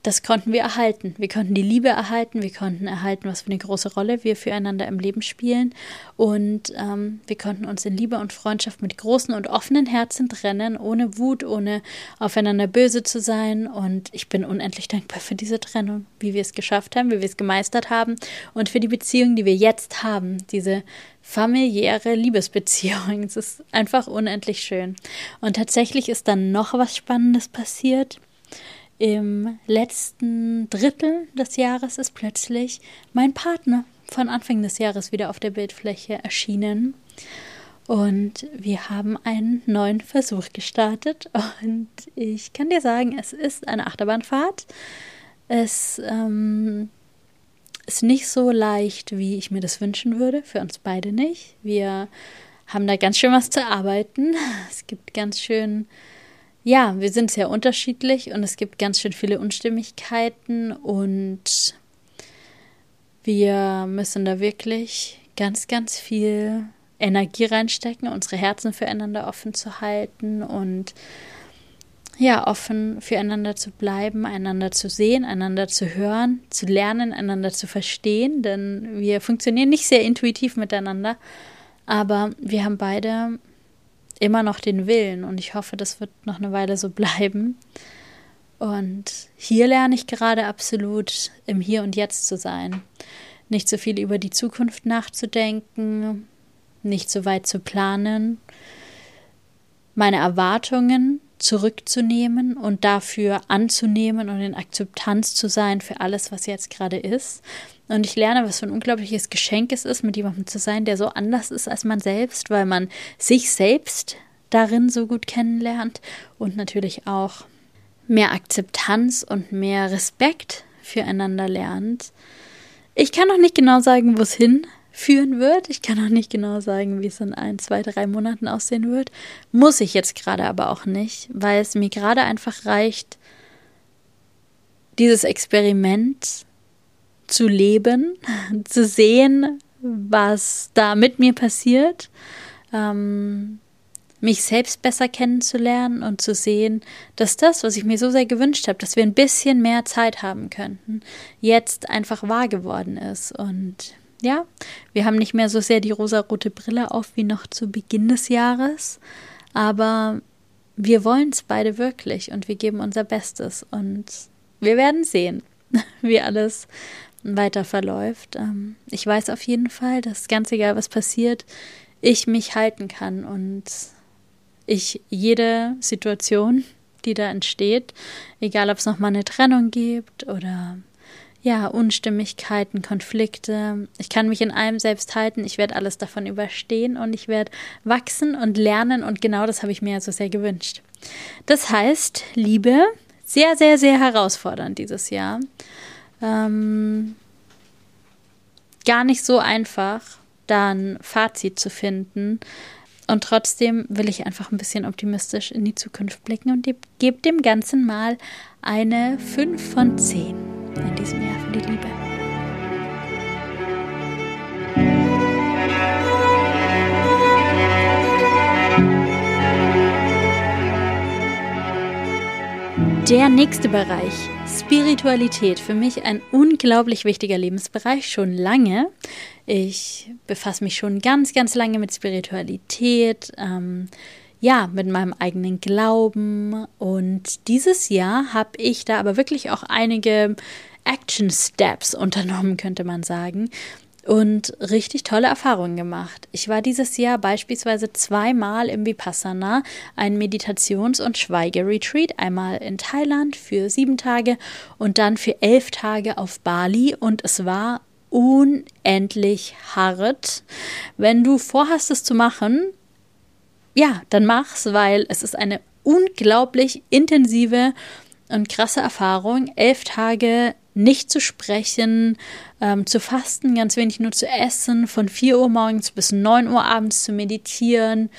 S1: das konnten wir erhalten. Wir konnten die Liebe erhalten, wir konnten erhalten, was für eine große Rolle wir füreinander im Leben spielen. Und ähm, wir konnten uns in Liebe und Freundschaft mit großen und offenen Herzen trennen, ohne Wut, ohne aufeinander böse zu sein. Und ich bin unendlich dankbar für diese Trennung, wie wir es geschafft haben, wie wir es gemeistert haben und für die Beziehung, die wir jetzt haben. Diese familiäre Liebesbeziehung. Es ist einfach unendlich schön. Und tatsächlich ist dann noch was Spannendes passiert im letzten Drittel des Jahres ist plötzlich mein Partner von Anfang des Jahres wieder auf der Bildfläche erschienen. Und wir haben einen neuen Versuch gestartet. Und ich kann dir sagen, es ist eine Achterbahnfahrt. Es ähm, ist nicht so leicht, wie ich mir das wünschen würde. Für uns beide nicht. Wir haben da ganz schön was zu arbeiten. Es gibt ganz schön ja, wir sind sehr unterschiedlich und es gibt ganz schön viele Unstimmigkeiten und wir müssen da wirklich ganz, ganz viel Energie reinstecken, unsere Herzen füreinander offen zu halten und ja, offen füreinander zu bleiben, einander zu sehen, einander zu hören, zu lernen, einander zu verstehen, denn wir funktionieren nicht sehr intuitiv miteinander, aber wir haben beide immer noch den Willen und ich hoffe, das wird noch eine Weile so bleiben. Und hier lerne ich gerade absolut im Hier und Jetzt zu sein. Nicht so viel über die Zukunft nachzudenken, nicht so weit zu planen, meine Erwartungen zurückzunehmen und dafür anzunehmen und in Akzeptanz zu sein für alles, was jetzt gerade ist. Und ich lerne, was für ein unglaubliches Geschenk es ist, mit jemandem zu sein, der so anders ist als man selbst, weil man sich selbst darin so gut kennenlernt und natürlich auch mehr Akzeptanz und mehr Respekt füreinander lernt. Ich kann noch nicht genau sagen, wo es hinführen wird. Ich kann noch nicht genau sagen, wie es in ein, zwei, drei Monaten aussehen wird. Muss ich jetzt gerade aber auch nicht, weil es mir gerade einfach reicht, dieses Experiment zu leben, zu sehen, was da mit mir passiert. Ähm, mich selbst besser kennenzulernen und zu sehen, dass das, was ich mir so sehr gewünscht habe, dass wir ein bisschen mehr Zeit haben könnten, jetzt einfach wahr geworden ist. Und ja, wir haben nicht mehr so sehr die rosarote Brille auf wie noch zu Beginn des Jahres, aber wir wollen es beide wirklich und wir geben unser Bestes und wir werden sehen, wie alles weiter verläuft. Ähm, ich weiß auf jeden Fall, dass ganz egal was passiert, ich mich halten kann und ich jede Situation, die da entsteht, egal ob es nochmal eine Trennung gibt oder ja, Unstimmigkeiten, Konflikte. Ich kann mich in allem selbst halten, ich werde alles davon überstehen und ich werde wachsen und lernen und genau das habe ich mir ja so sehr gewünscht. Das heißt, Liebe, sehr, sehr, sehr herausfordernd dieses Jahr. Ähm, gar nicht so einfach, da ein Fazit zu finden. Und trotzdem will ich einfach ein bisschen optimistisch in die Zukunft blicken und gebe dem Ganzen mal eine 5 von 10 in diesem Jahr für die Liebe. Der nächste Bereich, Spiritualität, für mich ein unglaublich wichtiger Lebensbereich, schon lange. Ich befasse mich schon ganz, ganz lange mit Spiritualität, ähm, ja, mit meinem eigenen Glauben. Und dieses Jahr habe ich da aber wirklich auch einige Action Steps unternommen, könnte man sagen. Und richtig tolle Erfahrungen gemacht. Ich war dieses Jahr beispielsweise zweimal im Vipassana, ein Meditations- und Schweigeretreat, einmal in Thailand für sieben Tage und dann für elf Tage auf Bali. Und es war unendlich hart. Wenn du vorhast, es zu machen, ja, dann mach's, weil es ist eine unglaublich intensive und krasse Erfahrung. Elf Tage nicht zu sprechen, ähm, zu fasten, ganz wenig nur zu essen, von 4 Uhr morgens bis 9 Uhr abends zu meditieren,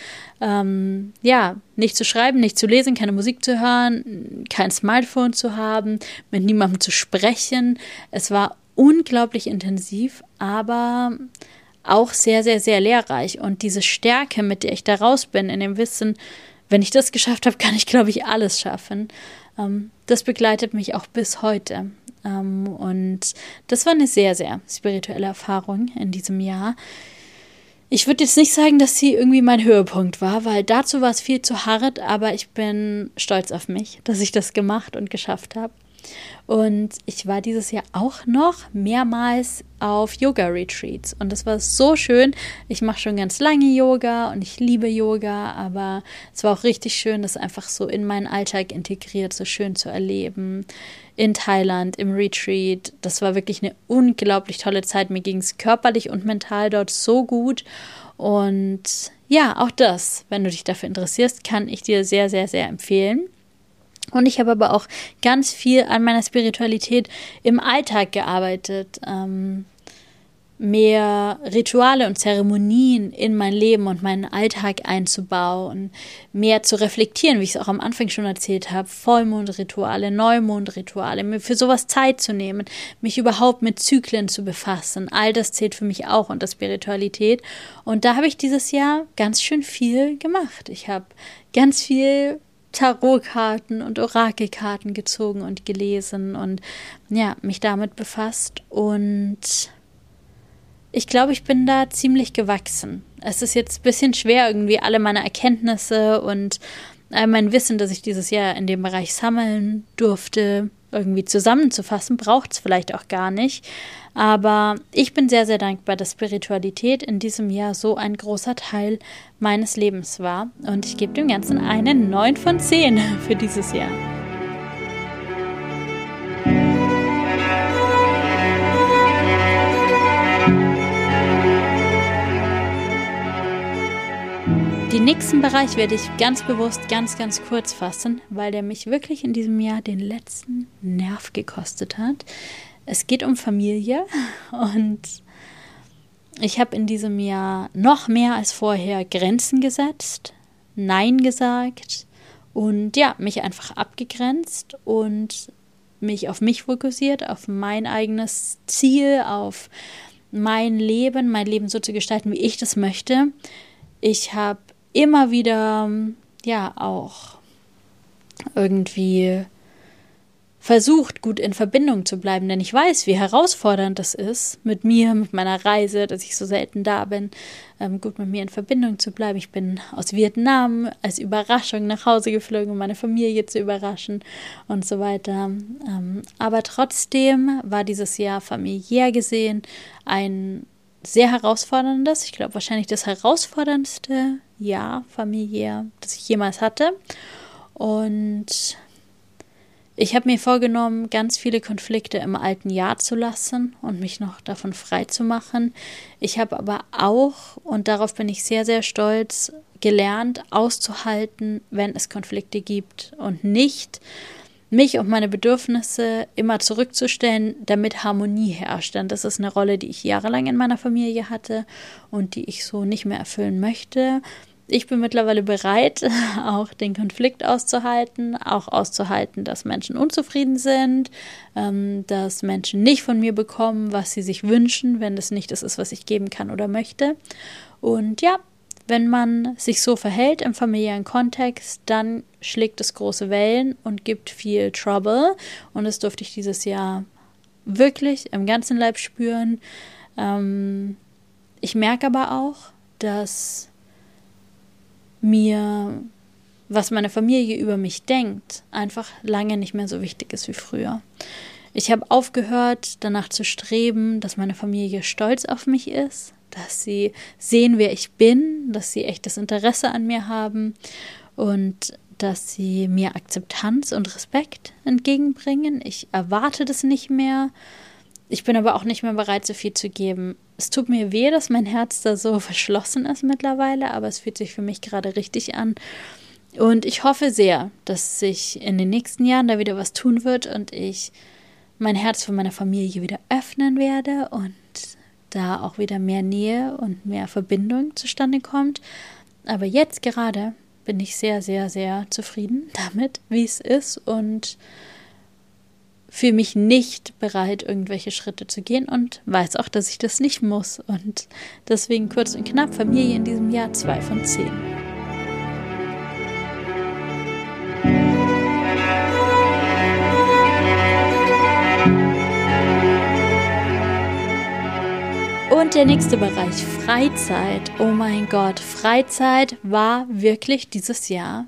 S1: ähm, ja, nicht zu schreiben, nicht zu lesen, keine Musik zu hören, kein Smartphone zu haben, mit niemandem zu sprechen. Es war unglaublich intensiv, aber auch sehr, sehr, sehr lehrreich. Und diese Stärke, mit der ich da raus bin, in dem Wissen, wenn ich das geschafft habe, kann ich, glaube ich, alles schaffen. Ähm, das begleitet mich auch bis heute. Ähm, und das war eine sehr, sehr spirituelle Erfahrung in diesem Jahr. Ich würde jetzt nicht sagen, dass sie irgendwie mein Höhepunkt war, weil dazu war es viel zu hart, aber ich bin stolz auf mich, dass ich das gemacht und geschafft habe. Und ich war dieses Jahr auch noch mehrmals auf Yoga-Retreats. Und das war so schön. Ich mache schon ganz lange Yoga und ich liebe Yoga, aber es war auch richtig schön, das einfach so in meinen Alltag integriert, so schön zu erleben. In Thailand, im Retreat. Das war wirklich eine unglaublich tolle Zeit. Mir ging es körperlich und mental dort so gut. Und ja, auch das, wenn du dich dafür interessierst, kann ich dir sehr, sehr, sehr empfehlen. Und ich habe aber auch ganz viel an meiner Spiritualität im Alltag gearbeitet. Ähm, mehr Rituale und Zeremonien in mein Leben und meinen Alltag einzubauen, mehr zu reflektieren, wie ich es auch am Anfang schon erzählt habe, Vollmondrituale, Neumondrituale, mir für sowas Zeit zu nehmen, mich überhaupt mit Zyklen zu befassen. All das zählt für mich auch unter Spiritualität. Und da habe ich dieses Jahr ganz schön viel gemacht. Ich habe ganz viel Tarotkarten und Orakelkarten gezogen und gelesen und ja, mich damit befasst und ich glaube, ich bin da ziemlich gewachsen. Es ist jetzt ein bisschen schwer, irgendwie alle meine Erkenntnisse und all mein Wissen, das ich dieses Jahr in dem Bereich sammeln durfte, irgendwie zusammenzufassen, braucht es vielleicht auch gar nicht. Aber ich bin sehr, sehr dankbar, dass Spiritualität in diesem Jahr so ein großer Teil meines Lebens war. Und ich gebe dem Ganzen eine 9 von 10 für dieses Jahr. Den nächsten Bereich werde ich ganz bewusst ganz, ganz kurz fassen, weil der mich wirklich in diesem Jahr den letzten Nerv gekostet hat. Es geht um Familie und ich habe in diesem Jahr noch mehr als vorher Grenzen gesetzt, Nein gesagt und ja, mich einfach abgegrenzt und mich auf mich fokussiert, auf mein eigenes Ziel, auf mein Leben, mein Leben so zu gestalten, wie ich das möchte. Ich habe immer wieder, ja, auch irgendwie versucht, gut in Verbindung zu bleiben, denn ich weiß, wie herausfordernd das ist, mit mir, mit meiner Reise, dass ich so selten da bin, ähm, gut mit mir in Verbindung zu bleiben. Ich bin aus Vietnam als Überraschung nach Hause geflogen, um meine Familie zu überraschen und so weiter. Ähm, aber trotzdem war dieses Jahr familiär gesehen ein sehr herausforderndes, ich glaube wahrscheinlich das herausforderndste Jahr familiär, das ich jemals hatte. Und ich habe mir vorgenommen, ganz viele Konflikte im alten Jahr zu lassen und mich noch davon frei zu machen. Ich habe aber auch, und darauf bin ich sehr, sehr stolz, gelernt, auszuhalten, wenn es Konflikte gibt und nicht mich und meine Bedürfnisse immer zurückzustellen, damit Harmonie herrscht. Denn das ist eine Rolle, die ich jahrelang in meiner Familie hatte und die ich so nicht mehr erfüllen möchte. Ich bin mittlerweile bereit, auch den Konflikt auszuhalten, auch auszuhalten, dass Menschen unzufrieden sind, ähm, dass Menschen nicht von mir bekommen, was sie sich wünschen, wenn das nicht das ist, was ich geben kann oder möchte. Und ja, wenn man sich so verhält im familiären Kontext, dann schlägt es große Wellen und gibt viel Trouble. Und das durfte ich dieses Jahr wirklich im ganzen Leib spüren. Ähm, ich merke aber auch, dass mir, was meine Familie über mich denkt, einfach lange nicht mehr so wichtig ist wie früher. Ich habe aufgehört, danach zu streben, dass meine Familie stolz auf mich ist, dass sie sehen, wer ich bin, dass sie echtes Interesse an mir haben und dass sie mir Akzeptanz und Respekt entgegenbringen. Ich erwarte das nicht mehr. Ich bin aber auch nicht mehr bereit, so viel zu geben. Es tut mir weh, dass mein Herz da so verschlossen ist mittlerweile, aber es fühlt sich für mich gerade richtig an. Und ich hoffe sehr, dass sich in den nächsten Jahren da wieder was tun wird und ich mein Herz für meine Familie wieder öffnen werde und da auch wieder mehr Nähe und mehr Verbindung zustande kommt. Aber jetzt gerade bin ich sehr, sehr, sehr zufrieden damit, wie es ist und fühle mich nicht bereit, irgendwelche Schritte zu gehen und weiß auch, dass ich das nicht muss. Und deswegen kurz und knapp Familie in diesem Jahr zwei von zehn. Und der nächste Bereich, Freizeit. Oh mein Gott, Freizeit war wirklich dieses Jahr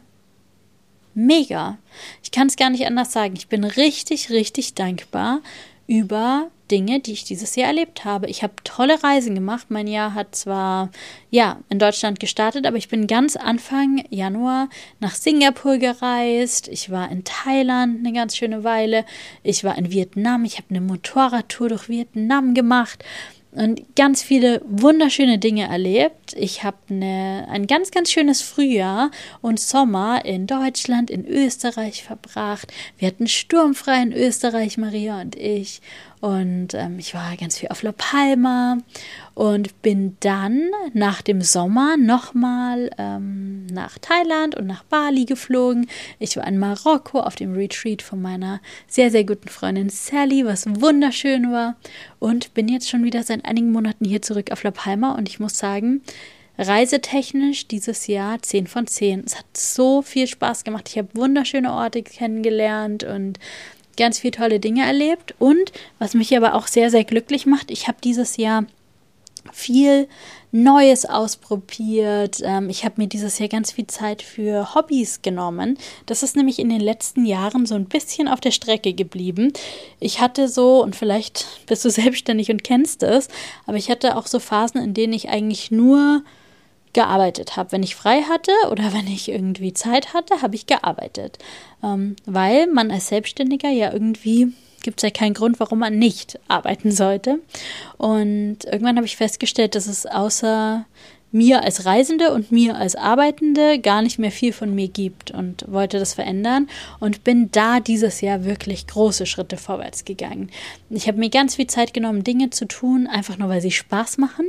S1: mega. Ich kann es gar nicht anders sagen. Ich bin richtig, richtig dankbar über Dinge, die ich dieses Jahr erlebt habe. Ich habe tolle Reisen gemacht. Mein Jahr hat zwar ja in Deutschland gestartet, aber ich bin ganz Anfang Januar nach Singapur gereist. Ich war in Thailand eine ganz schöne Weile. Ich war in Vietnam. Ich habe eine Motorradtour durch Vietnam gemacht und ganz viele wunderschöne Dinge erlebt. Ich habe ne, ein ganz, ganz schönes Frühjahr und Sommer in Deutschland, in Österreich verbracht. Wir hatten sturmfrei in Österreich, Maria und ich. Und ähm, ich war ganz viel auf La Palma und bin dann nach dem Sommer nochmal ähm, nach Thailand und nach Bali geflogen. Ich war in Marokko auf dem Retreat von meiner sehr, sehr guten Freundin Sally, was wunderschön war. Und bin jetzt schon wieder seit einigen Monaten hier zurück auf La Palma und ich muss sagen, reisetechnisch dieses Jahr 10 von 10. Es hat so viel Spaß gemacht. Ich habe wunderschöne Orte kennengelernt und ganz viele tolle Dinge erlebt. Und was mich aber auch sehr, sehr glücklich macht, ich habe dieses Jahr viel Neues ausprobiert. Ähm, ich habe mir dieses Jahr ganz viel Zeit für Hobbys genommen. Das ist nämlich in den letzten Jahren so ein bisschen auf der Strecke geblieben. Ich hatte so, und vielleicht bist du selbstständig und kennst es, aber ich hatte auch so Phasen, in denen ich eigentlich nur gearbeitet habe. Wenn ich frei hatte oder wenn ich irgendwie Zeit hatte, habe ich gearbeitet. Ähm, weil man als Selbstständiger ja irgendwie gibt es ja keinen Grund, warum man nicht arbeiten sollte. Und irgendwann habe ich festgestellt, dass es außer mir als Reisende und mir als Arbeitende gar nicht mehr viel von mir gibt und wollte das verändern und bin da dieses Jahr wirklich große Schritte vorwärts gegangen. Ich habe mir ganz viel Zeit genommen, Dinge zu tun, einfach nur weil sie Spaß machen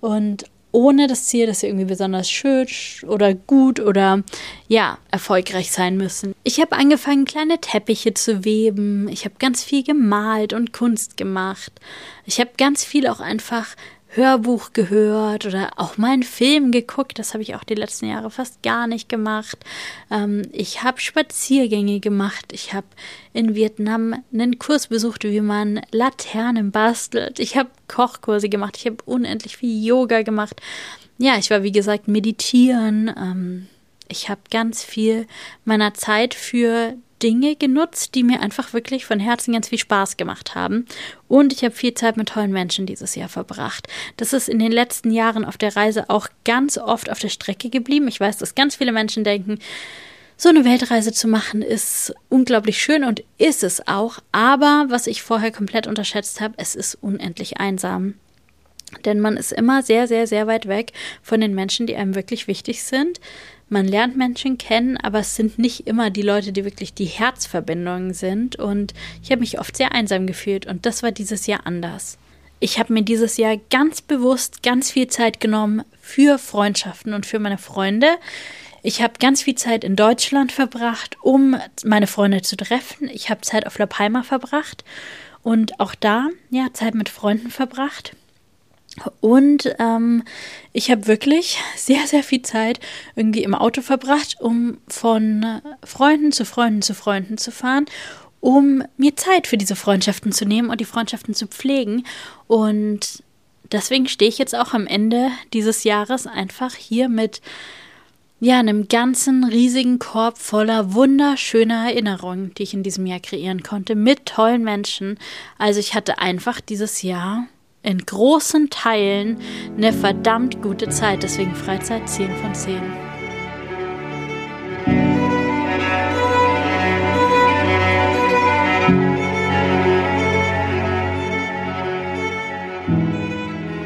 S1: und ohne das Ziel, dass sie irgendwie besonders schön oder gut oder ja, erfolgreich sein müssen. Ich habe angefangen, kleine Teppiche zu weben. Ich habe ganz viel gemalt und Kunst gemacht. Ich habe ganz viel auch einfach Hörbuch gehört oder auch mal einen Film geguckt. Das habe ich auch die letzten Jahre fast gar nicht gemacht. Ähm, ich habe Spaziergänge gemacht. Ich habe in Vietnam einen Kurs besucht, wie man Laternen bastelt. Ich habe Kochkurse gemacht. Ich habe unendlich viel Yoga gemacht. Ja, ich war wie gesagt meditieren. Ähm, ich habe ganz viel meiner Zeit für Dinge genutzt, die mir einfach wirklich von Herzen ganz viel Spaß gemacht haben. Und ich habe viel Zeit mit tollen Menschen dieses Jahr verbracht. Das ist in den letzten Jahren auf der Reise auch ganz oft auf der Strecke geblieben. Ich weiß, dass ganz viele Menschen denken, so eine Weltreise zu machen ist unglaublich schön und ist es auch. Aber was ich vorher komplett unterschätzt habe, es ist unendlich einsam. Denn man ist immer sehr, sehr, sehr weit weg von den Menschen, die einem wirklich wichtig sind. Man lernt Menschen kennen, aber es sind nicht immer die Leute, die wirklich die Herzverbindungen sind. Und ich habe mich oft sehr einsam gefühlt und das war dieses Jahr anders. Ich habe mir dieses Jahr ganz bewusst ganz viel Zeit genommen für Freundschaften und für meine Freunde. Ich habe ganz viel Zeit in Deutschland verbracht, um meine Freunde zu treffen. Ich habe Zeit auf La Palma verbracht und auch da ja Zeit mit Freunden verbracht. Und ähm, ich habe wirklich sehr, sehr viel Zeit irgendwie im Auto verbracht, um von Freunden zu Freunden zu Freunden zu fahren, um mir Zeit für diese Freundschaften zu nehmen und die Freundschaften zu pflegen. Und deswegen stehe ich jetzt auch am Ende dieses Jahres einfach hier mit ja, einem ganzen riesigen Korb voller wunderschöner Erinnerungen, die ich in diesem Jahr kreieren konnte, mit tollen Menschen. Also ich hatte einfach dieses Jahr in großen Teilen eine verdammt gute Zeit. Deswegen Freizeit 10 von 10.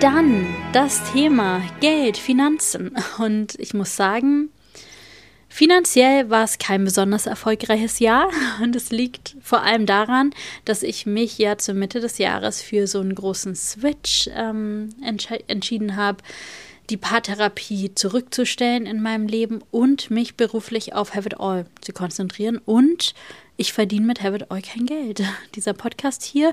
S1: Dann das Thema Geld, Finanzen. Und ich muss sagen, Finanziell war es kein besonders erfolgreiches Jahr und es liegt vor allem daran, dass ich mich ja zur Mitte des Jahres für so einen großen Switch ähm, entsch entschieden habe, die Paartherapie zurückzustellen in meinem Leben und mich beruflich auf Have It All zu konzentrieren und ich verdiene mit Have It All kein Geld. Dieser Podcast hier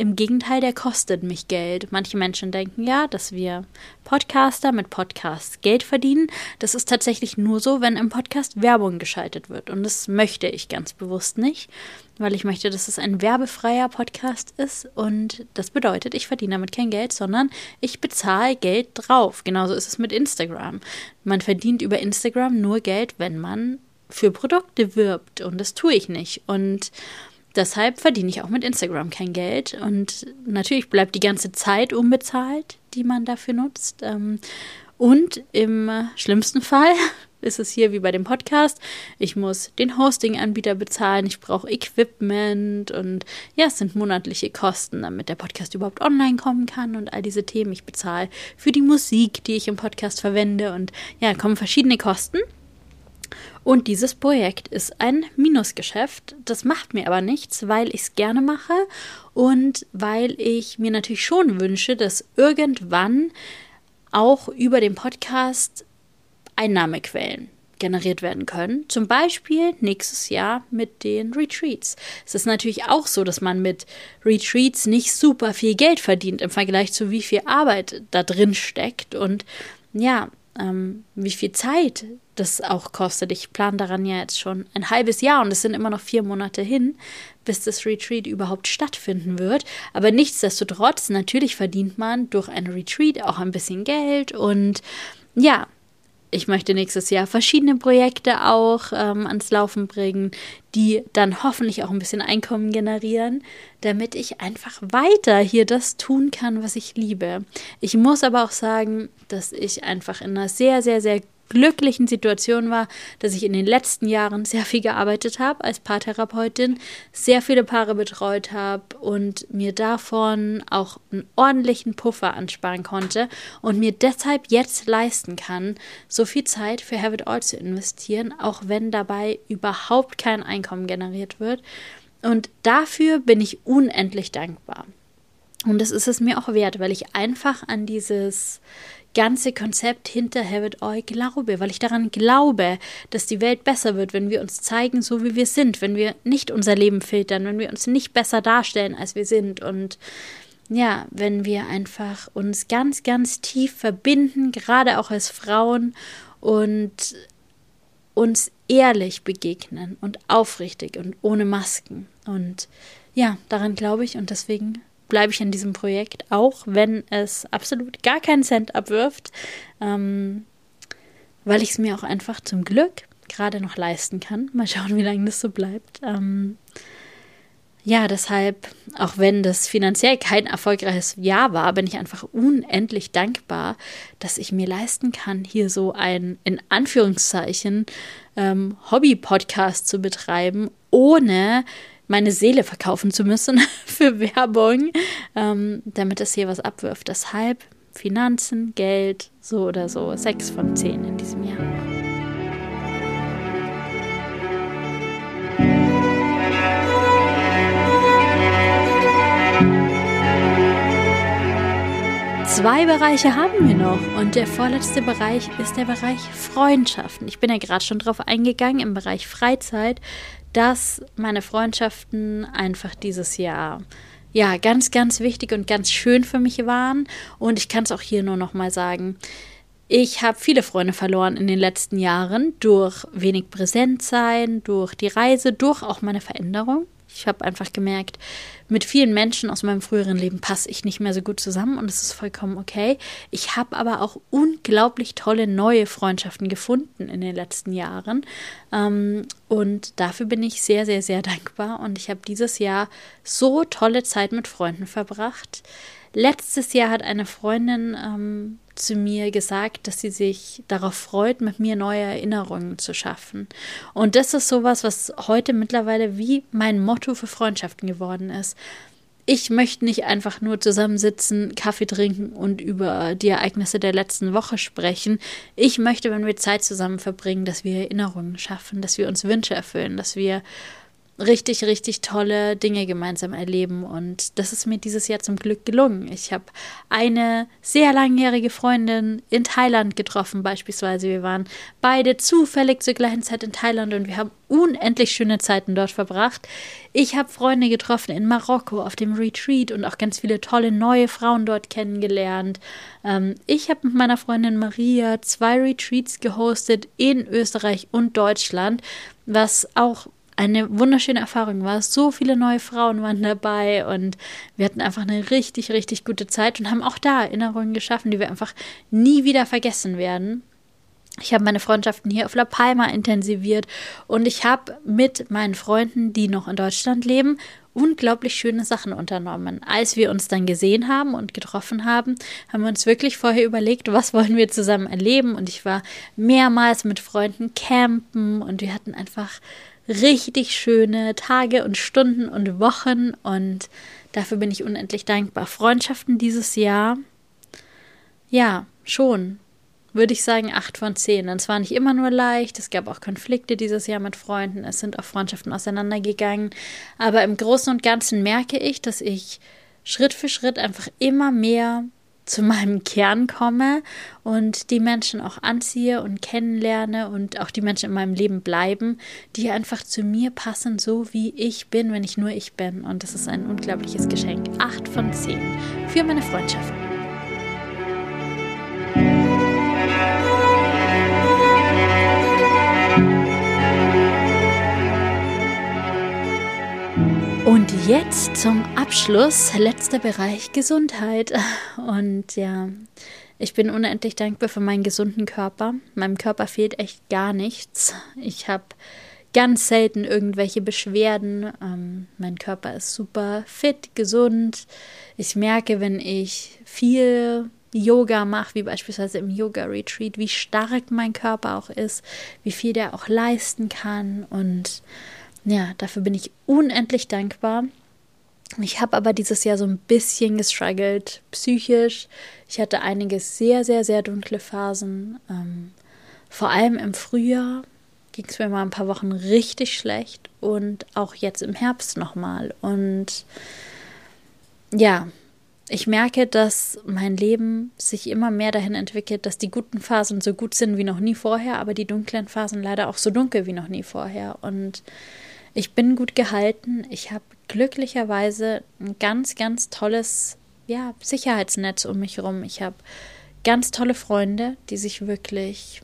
S1: im Gegenteil, der kostet mich Geld. Manche Menschen denken ja, dass wir Podcaster mit Podcasts Geld verdienen. Das ist tatsächlich nur so, wenn im Podcast Werbung geschaltet wird. Und das möchte ich ganz bewusst nicht, weil ich möchte, dass es ein werbefreier Podcast ist. Und das bedeutet, ich verdiene damit kein Geld, sondern ich bezahle Geld drauf. Genauso ist es mit Instagram. Man verdient über Instagram nur Geld, wenn man für Produkte wirbt. Und das tue ich nicht. Und Deshalb verdiene ich auch mit Instagram kein Geld. Und natürlich bleibt die ganze Zeit unbezahlt, die man dafür nutzt. Ähm, und im schlimmsten Fall ist es hier wie bei dem Podcast. Ich muss den Hosting-Anbieter bezahlen, ich brauche Equipment und ja, es sind monatliche Kosten, damit der Podcast überhaupt online kommen kann und all diese Themen. Ich bezahle für die Musik, die ich im Podcast verwende und ja, kommen verschiedene Kosten. Und dieses Projekt ist ein Minusgeschäft. Das macht mir aber nichts, weil ich es gerne mache und weil ich mir natürlich schon wünsche, dass irgendwann auch über den Podcast Einnahmequellen generiert werden können. Zum Beispiel nächstes Jahr mit den Retreats. Es ist natürlich auch so, dass man mit Retreats nicht super viel Geld verdient im Vergleich zu wie viel Arbeit da drin steckt. Und ja, ähm, wie viel Zeit das auch kostet. Ich plane daran ja jetzt schon ein halbes Jahr und es sind immer noch vier Monate hin, bis das Retreat überhaupt stattfinden wird. Aber nichtsdestotrotz, natürlich verdient man durch ein Retreat auch ein bisschen Geld und ja, ich möchte nächstes Jahr verschiedene Projekte auch ähm, ans Laufen bringen, die dann hoffentlich auch ein bisschen Einkommen generieren, damit ich einfach weiter hier das tun kann, was ich liebe. Ich muss aber auch sagen, dass ich einfach in einer sehr, sehr, sehr glücklichen Situation war, dass ich in den letzten Jahren sehr viel gearbeitet habe als Paartherapeutin, sehr viele Paare betreut habe und mir davon auch einen ordentlichen Puffer ansparen konnte und mir deshalb jetzt leisten kann, so viel Zeit für Have It All zu investieren, auch wenn dabei überhaupt kein Einkommen generiert wird. Und dafür bin ich unendlich dankbar. Und das ist es mir auch wert, weil ich einfach an dieses ganze Konzept hinter Have All glaube, weil ich daran glaube, dass die Welt besser wird, wenn wir uns zeigen, so wie wir sind, wenn wir nicht unser Leben filtern, wenn wir uns nicht besser darstellen, als wir sind und ja, wenn wir einfach uns ganz, ganz tief verbinden, gerade auch als Frauen und uns ehrlich begegnen und aufrichtig und ohne Masken. Und ja, daran glaube ich und deswegen bleibe ich in diesem Projekt, auch wenn es absolut gar keinen Cent abwirft, ähm, weil ich es mir auch einfach zum Glück gerade noch leisten kann. Mal schauen, wie lange das so bleibt. Ähm, ja, deshalb, auch wenn das finanziell kein erfolgreiches Jahr war, bin ich einfach unendlich dankbar, dass ich mir leisten kann, hier so ein, in Anführungszeichen, ähm, Hobby-Podcast zu betreiben, ohne meine Seele verkaufen zu müssen für Werbung, ähm, damit es hier was abwirft. Deshalb Finanzen, Geld, so oder so. Sechs von zehn in diesem Jahr. Zwei Bereiche haben wir noch und der vorletzte Bereich ist der Bereich Freundschaften. Ich bin ja gerade schon drauf eingegangen im Bereich Freizeit dass meine Freundschaften einfach dieses Jahr ja ganz, ganz wichtig und ganz schön für mich waren. Und ich kann es auch hier nur noch mal sagen. Ich habe viele Freunde verloren in den letzten Jahren durch wenig Präsentsein, durch die Reise, durch auch meine Veränderung. Ich habe einfach gemerkt, mit vielen Menschen aus meinem früheren Leben passe ich nicht mehr so gut zusammen und es ist vollkommen okay. Ich habe aber auch unglaublich tolle neue Freundschaften gefunden in den letzten Jahren ähm, und dafür bin ich sehr, sehr, sehr dankbar und ich habe dieses Jahr so tolle Zeit mit Freunden verbracht. Letztes Jahr hat eine Freundin ähm, zu mir gesagt, dass sie sich darauf freut, mit mir neue Erinnerungen zu schaffen. Und das ist sowas, was heute mittlerweile wie mein Motto für Freundschaften geworden ist. Ich möchte nicht einfach nur zusammensitzen, Kaffee trinken und über die Ereignisse der letzten Woche sprechen. Ich möchte, wenn wir Zeit zusammen verbringen, dass wir Erinnerungen schaffen, dass wir uns Wünsche erfüllen, dass wir richtig, richtig tolle Dinge gemeinsam erleben. Und das ist mir dieses Jahr zum Glück gelungen. Ich habe eine sehr langjährige Freundin in Thailand getroffen, beispielsweise. Wir waren beide zufällig zur gleichen Zeit in Thailand und wir haben unendlich schöne Zeiten dort verbracht. Ich habe Freunde getroffen in Marokko auf dem Retreat und auch ganz viele tolle neue Frauen dort kennengelernt. Ähm, ich habe mit meiner Freundin Maria zwei Retreats gehostet in Österreich und Deutschland, was auch eine wunderschöne Erfahrung war. So viele neue Frauen waren dabei und wir hatten einfach eine richtig, richtig gute Zeit und haben auch da Erinnerungen geschaffen, die wir einfach nie wieder vergessen werden. Ich habe meine Freundschaften hier auf La Palma intensiviert und ich habe mit meinen Freunden, die noch in Deutschland leben, unglaublich schöne Sachen unternommen. Als wir uns dann gesehen haben und getroffen haben, haben wir uns wirklich vorher überlegt, was wollen wir zusammen erleben und ich war mehrmals mit Freunden campen und wir hatten einfach richtig schöne Tage und Stunden und Wochen und dafür bin ich unendlich dankbar. Freundschaften dieses Jahr, ja, schon, würde ich sagen, acht von zehn. Und es war nicht immer nur leicht, es gab auch Konflikte dieses Jahr mit Freunden, es sind auch Freundschaften auseinandergegangen. Aber im Großen und Ganzen merke ich, dass ich Schritt für Schritt einfach immer mehr zu meinem Kern komme und die Menschen auch anziehe und kennenlerne und auch die Menschen in meinem Leben bleiben, die einfach zu mir passen, so wie ich bin, wenn ich nur ich bin. Und das ist ein unglaubliches Geschenk. Acht von zehn für meine Freundschaften. Jetzt zum Abschluss, letzter Bereich Gesundheit. Und ja, ich bin unendlich dankbar für meinen gesunden Körper. Meinem Körper fehlt echt gar nichts. Ich habe ganz selten irgendwelche Beschwerden. Ähm, mein Körper ist super fit, gesund. Ich merke, wenn ich viel Yoga mache, wie beispielsweise im Yoga Retreat, wie stark mein Körper auch ist, wie viel der auch leisten kann. Und ja, dafür bin ich unendlich dankbar. Ich habe aber dieses Jahr so ein bisschen gestruggelt, psychisch. Ich hatte einige sehr, sehr, sehr dunkle Phasen. Ähm, vor allem im Frühjahr ging es mir mal ein paar Wochen richtig schlecht und auch jetzt im Herbst nochmal. Und ja, ich merke, dass mein Leben sich immer mehr dahin entwickelt, dass die guten Phasen so gut sind wie noch nie vorher, aber die dunklen Phasen leider auch so dunkel wie noch nie vorher. Und ich bin gut gehalten. Ich habe glücklicherweise ein ganz, ganz tolles ja, Sicherheitsnetz um mich herum. Ich habe ganz tolle Freunde, die sich wirklich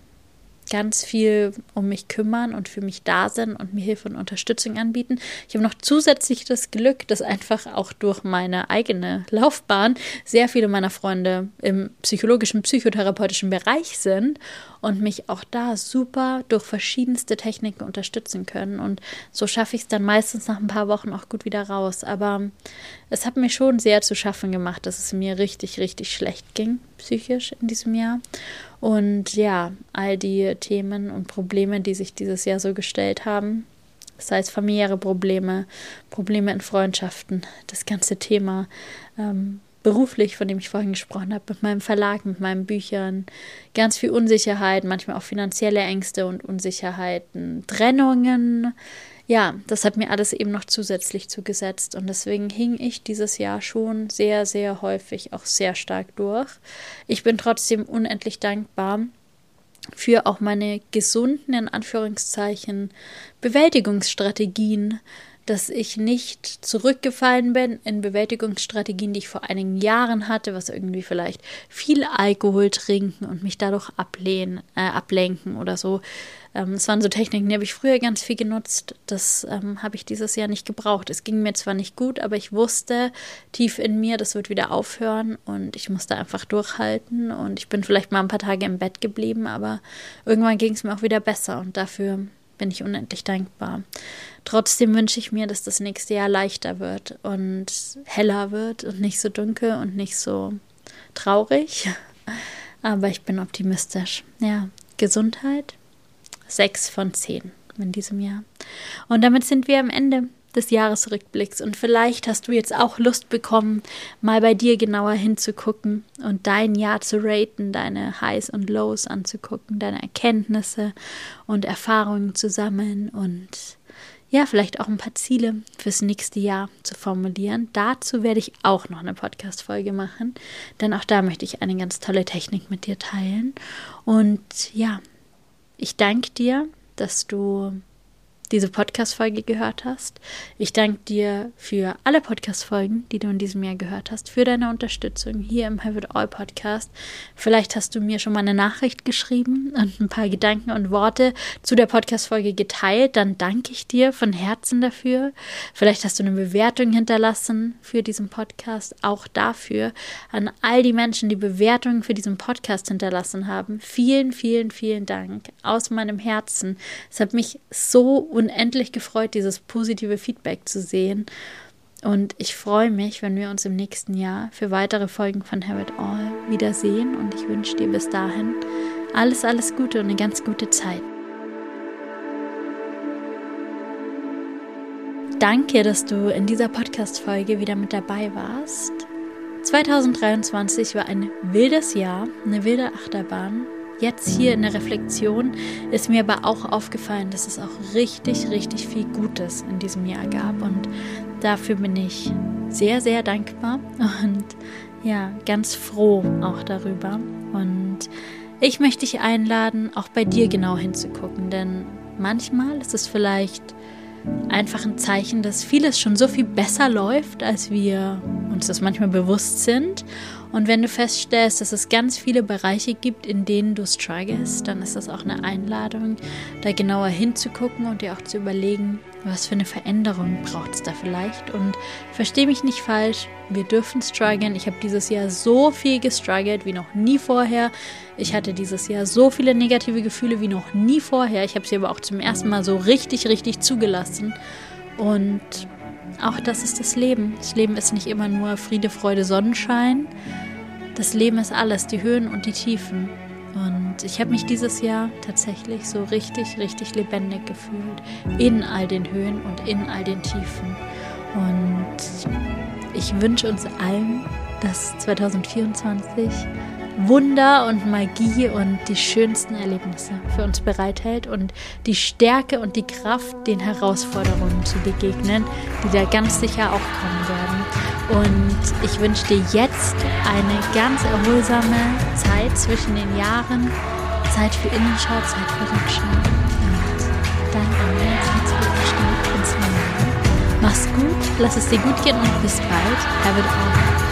S1: ganz viel um mich kümmern und für mich da sind und mir Hilfe und Unterstützung anbieten. Ich habe noch zusätzlich das Glück, dass einfach auch durch meine eigene Laufbahn sehr viele meiner Freunde im psychologischen, psychotherapeutischen Bereich sind und mich auch da super durch verschiedenste Techniken unterstützen können. Und so schaffe ich es dann meistens nach ein paar Wochen auch gut wieder raus. Aber es hat mir schon sehr zu schaffen gemacht, dass es mir richtig, richtig schlecht ging, psychisch in diesem Jahr. Und ja, all die Themen und Probleme, die sich dieses Jahr so gestellt haben, sei es familiäre Probleme, Probleme in Freundschaften, das ganze Thema ähm, beruflich, von dem ich vorhin gesprochen habe, mit meinem Verlag, mit meinen Büchern, ganz viel Unsicherheit, manchmal auch finanzielle Ängste und Unsicherheiten, Trennungen, ja, das hat mir alles eben noch zusätzlich zugesetzt und deswegen hing ich dieses Jahr schon sehr, sehr häufig auch sehr stark durch. Ich bin trotzdem unendlich dankbar für auch meine gesunden, in Anführungszeichen, Bewältigungsstrategien, dass ich nicht zurückgefallen bin in Bewältigungsstrategien, die ich vor einigen Jahren hatte, was irgendwie vielleicht viel Alkohol trinken und mich dadurch ablehnen, äh, ablenken oder so. Ähm, es waren so Techniken, die habe ich früher ganz viel genutzt. Das ähm, habe ich dieses Jahr nicht gebraucht. Es ging mir zwar nicht gut, aber ich wusste tief in mir, das wird wieder aufhören und ich musste einfach durchhalten und ich bin vielleicht mal ein paar Tage im Bett geblieben, aber irgendwann ging es mir auch wieder besser und dafür bin ich unendlich dankbar. Trotzdem wünsche ich mir, dass das nächste Jahr leichter wird und heller wird und nicht so dunkel und nicht so traurig. Aber ich bin optimistisch. Ja, Gesundheit. Sechs von zehn in diesem Jahr. Und damit sind wir am Ende des Jahresrückblicks. Und vielleicht hast du jetzt auch Lust bekommen, mal bei dir genauer hinzugucken und dein Jahr zu raten, deine Highs und Lows anzugucken, deine Erkenntnisse und Erfahrungen zu sammeln und ja, vielleicht auch ein paar Ziele fürs nächste Jahr zu formulieren. Dazu werde ich auch noch eine Podcast-Folge machen, denn auch da möchte ich eine ganz tolle Technik mit dir teilen. Und ja, ich danke dir, dass du diese Podcast-Folge gehört hast. Ich danke dir für alle Podcast-Folgen, die du in diesem Jahr gehört hast, für deine Unterstützung hier im Have It All Podcast. Vielleicht hast du mir schon mal eine Nachricht geschrieben und ein paar Gedanken und Worte zu der Podcast-Folge geteilt. Dann danke ich dir von Herzen dafür. Vielleicht hast du eine Bewertung hinterlassen für diesen Podcast. Auch dafür an all die Menschen, die Bewertungen für diesen Podcast hinterlassen haben. Vielen, vielen, vielen Dank aus meinem Herzen. Es hat mich so unendlich gefreut, dieses positive Feedback zu sehen. Und ich freue mich, wenn wir uns im nächsten Jahr für weitere Folgen von Have All wiedersehen. Und ich wünsche dir bis dahin alles, alles Gute und eine ganz gute Zeit. Danke, dass du in dieser Podcast-Folge wieder mit dabei warst. 2023 war ein wildes Jahr, eine wilde Achterbahn Jetzt hier in der Reflexion ist mir aber auch aufgefallen, dass es auch richtig, richtig viel Gutes in diesem Jahr gab. Und dafür bin ich sehr, sehr dankbar und ja, ganz froh auch darüber. Und ich möchte dich einladen, auch bei dir genau hinzugucken, denn manchmal ist es vielleicht einfach ein Zeichen, dass vieles schon so viel besser läuft, als wir uns das manchmal bewusst sind. Und wenn du feststellst, dass es ganz viele Bereiche gibt, in denen du struggles, dann ist das auch eine Einladung, da genauer hinzugucken und dir auch zu überlegen, was für eine Veränderung braucht es da vielleicht. Und verstehe mich nicht falsch, wir dürfen strugglen. Ich habe dieses Jahr so viel gestruggelt wie noch nie vorher. Ich hatte dieses Jahr so viele negative Gefühle wie noch nie vorher. Ich habe sie aber auch zum ersten Mal so richtig, richtig zugelassen. Und auch das ist das Leben. Das Leben ist nicht immer nur Friede, Freude, Sonnenschein. Das Leben ist alles, die Höhen und die Tiefen. Und ich habe mich dieses Jahr tatsächlich so richtig, richtig lebendig gefühlt. In all den Höhen und in all den Tiefen. Und ich wünsche uns allen, dass 2024 Wunder und Magie und die schönsten Erlebnisse für uns bereithält und die Stärke und die Kraft, den Herausforderungen zu begegnen, die da ganz sicher auch kommen werden. Und ich wünsche dir jetzt eine ganz erholsame Zeit zwischen den Jahren, Zeit für Innenschau, Zeit für Rückschau. Und dann für Rückschau ins Neue. Mach's gut, lass es dir gut gehen und bis bald. Have it all.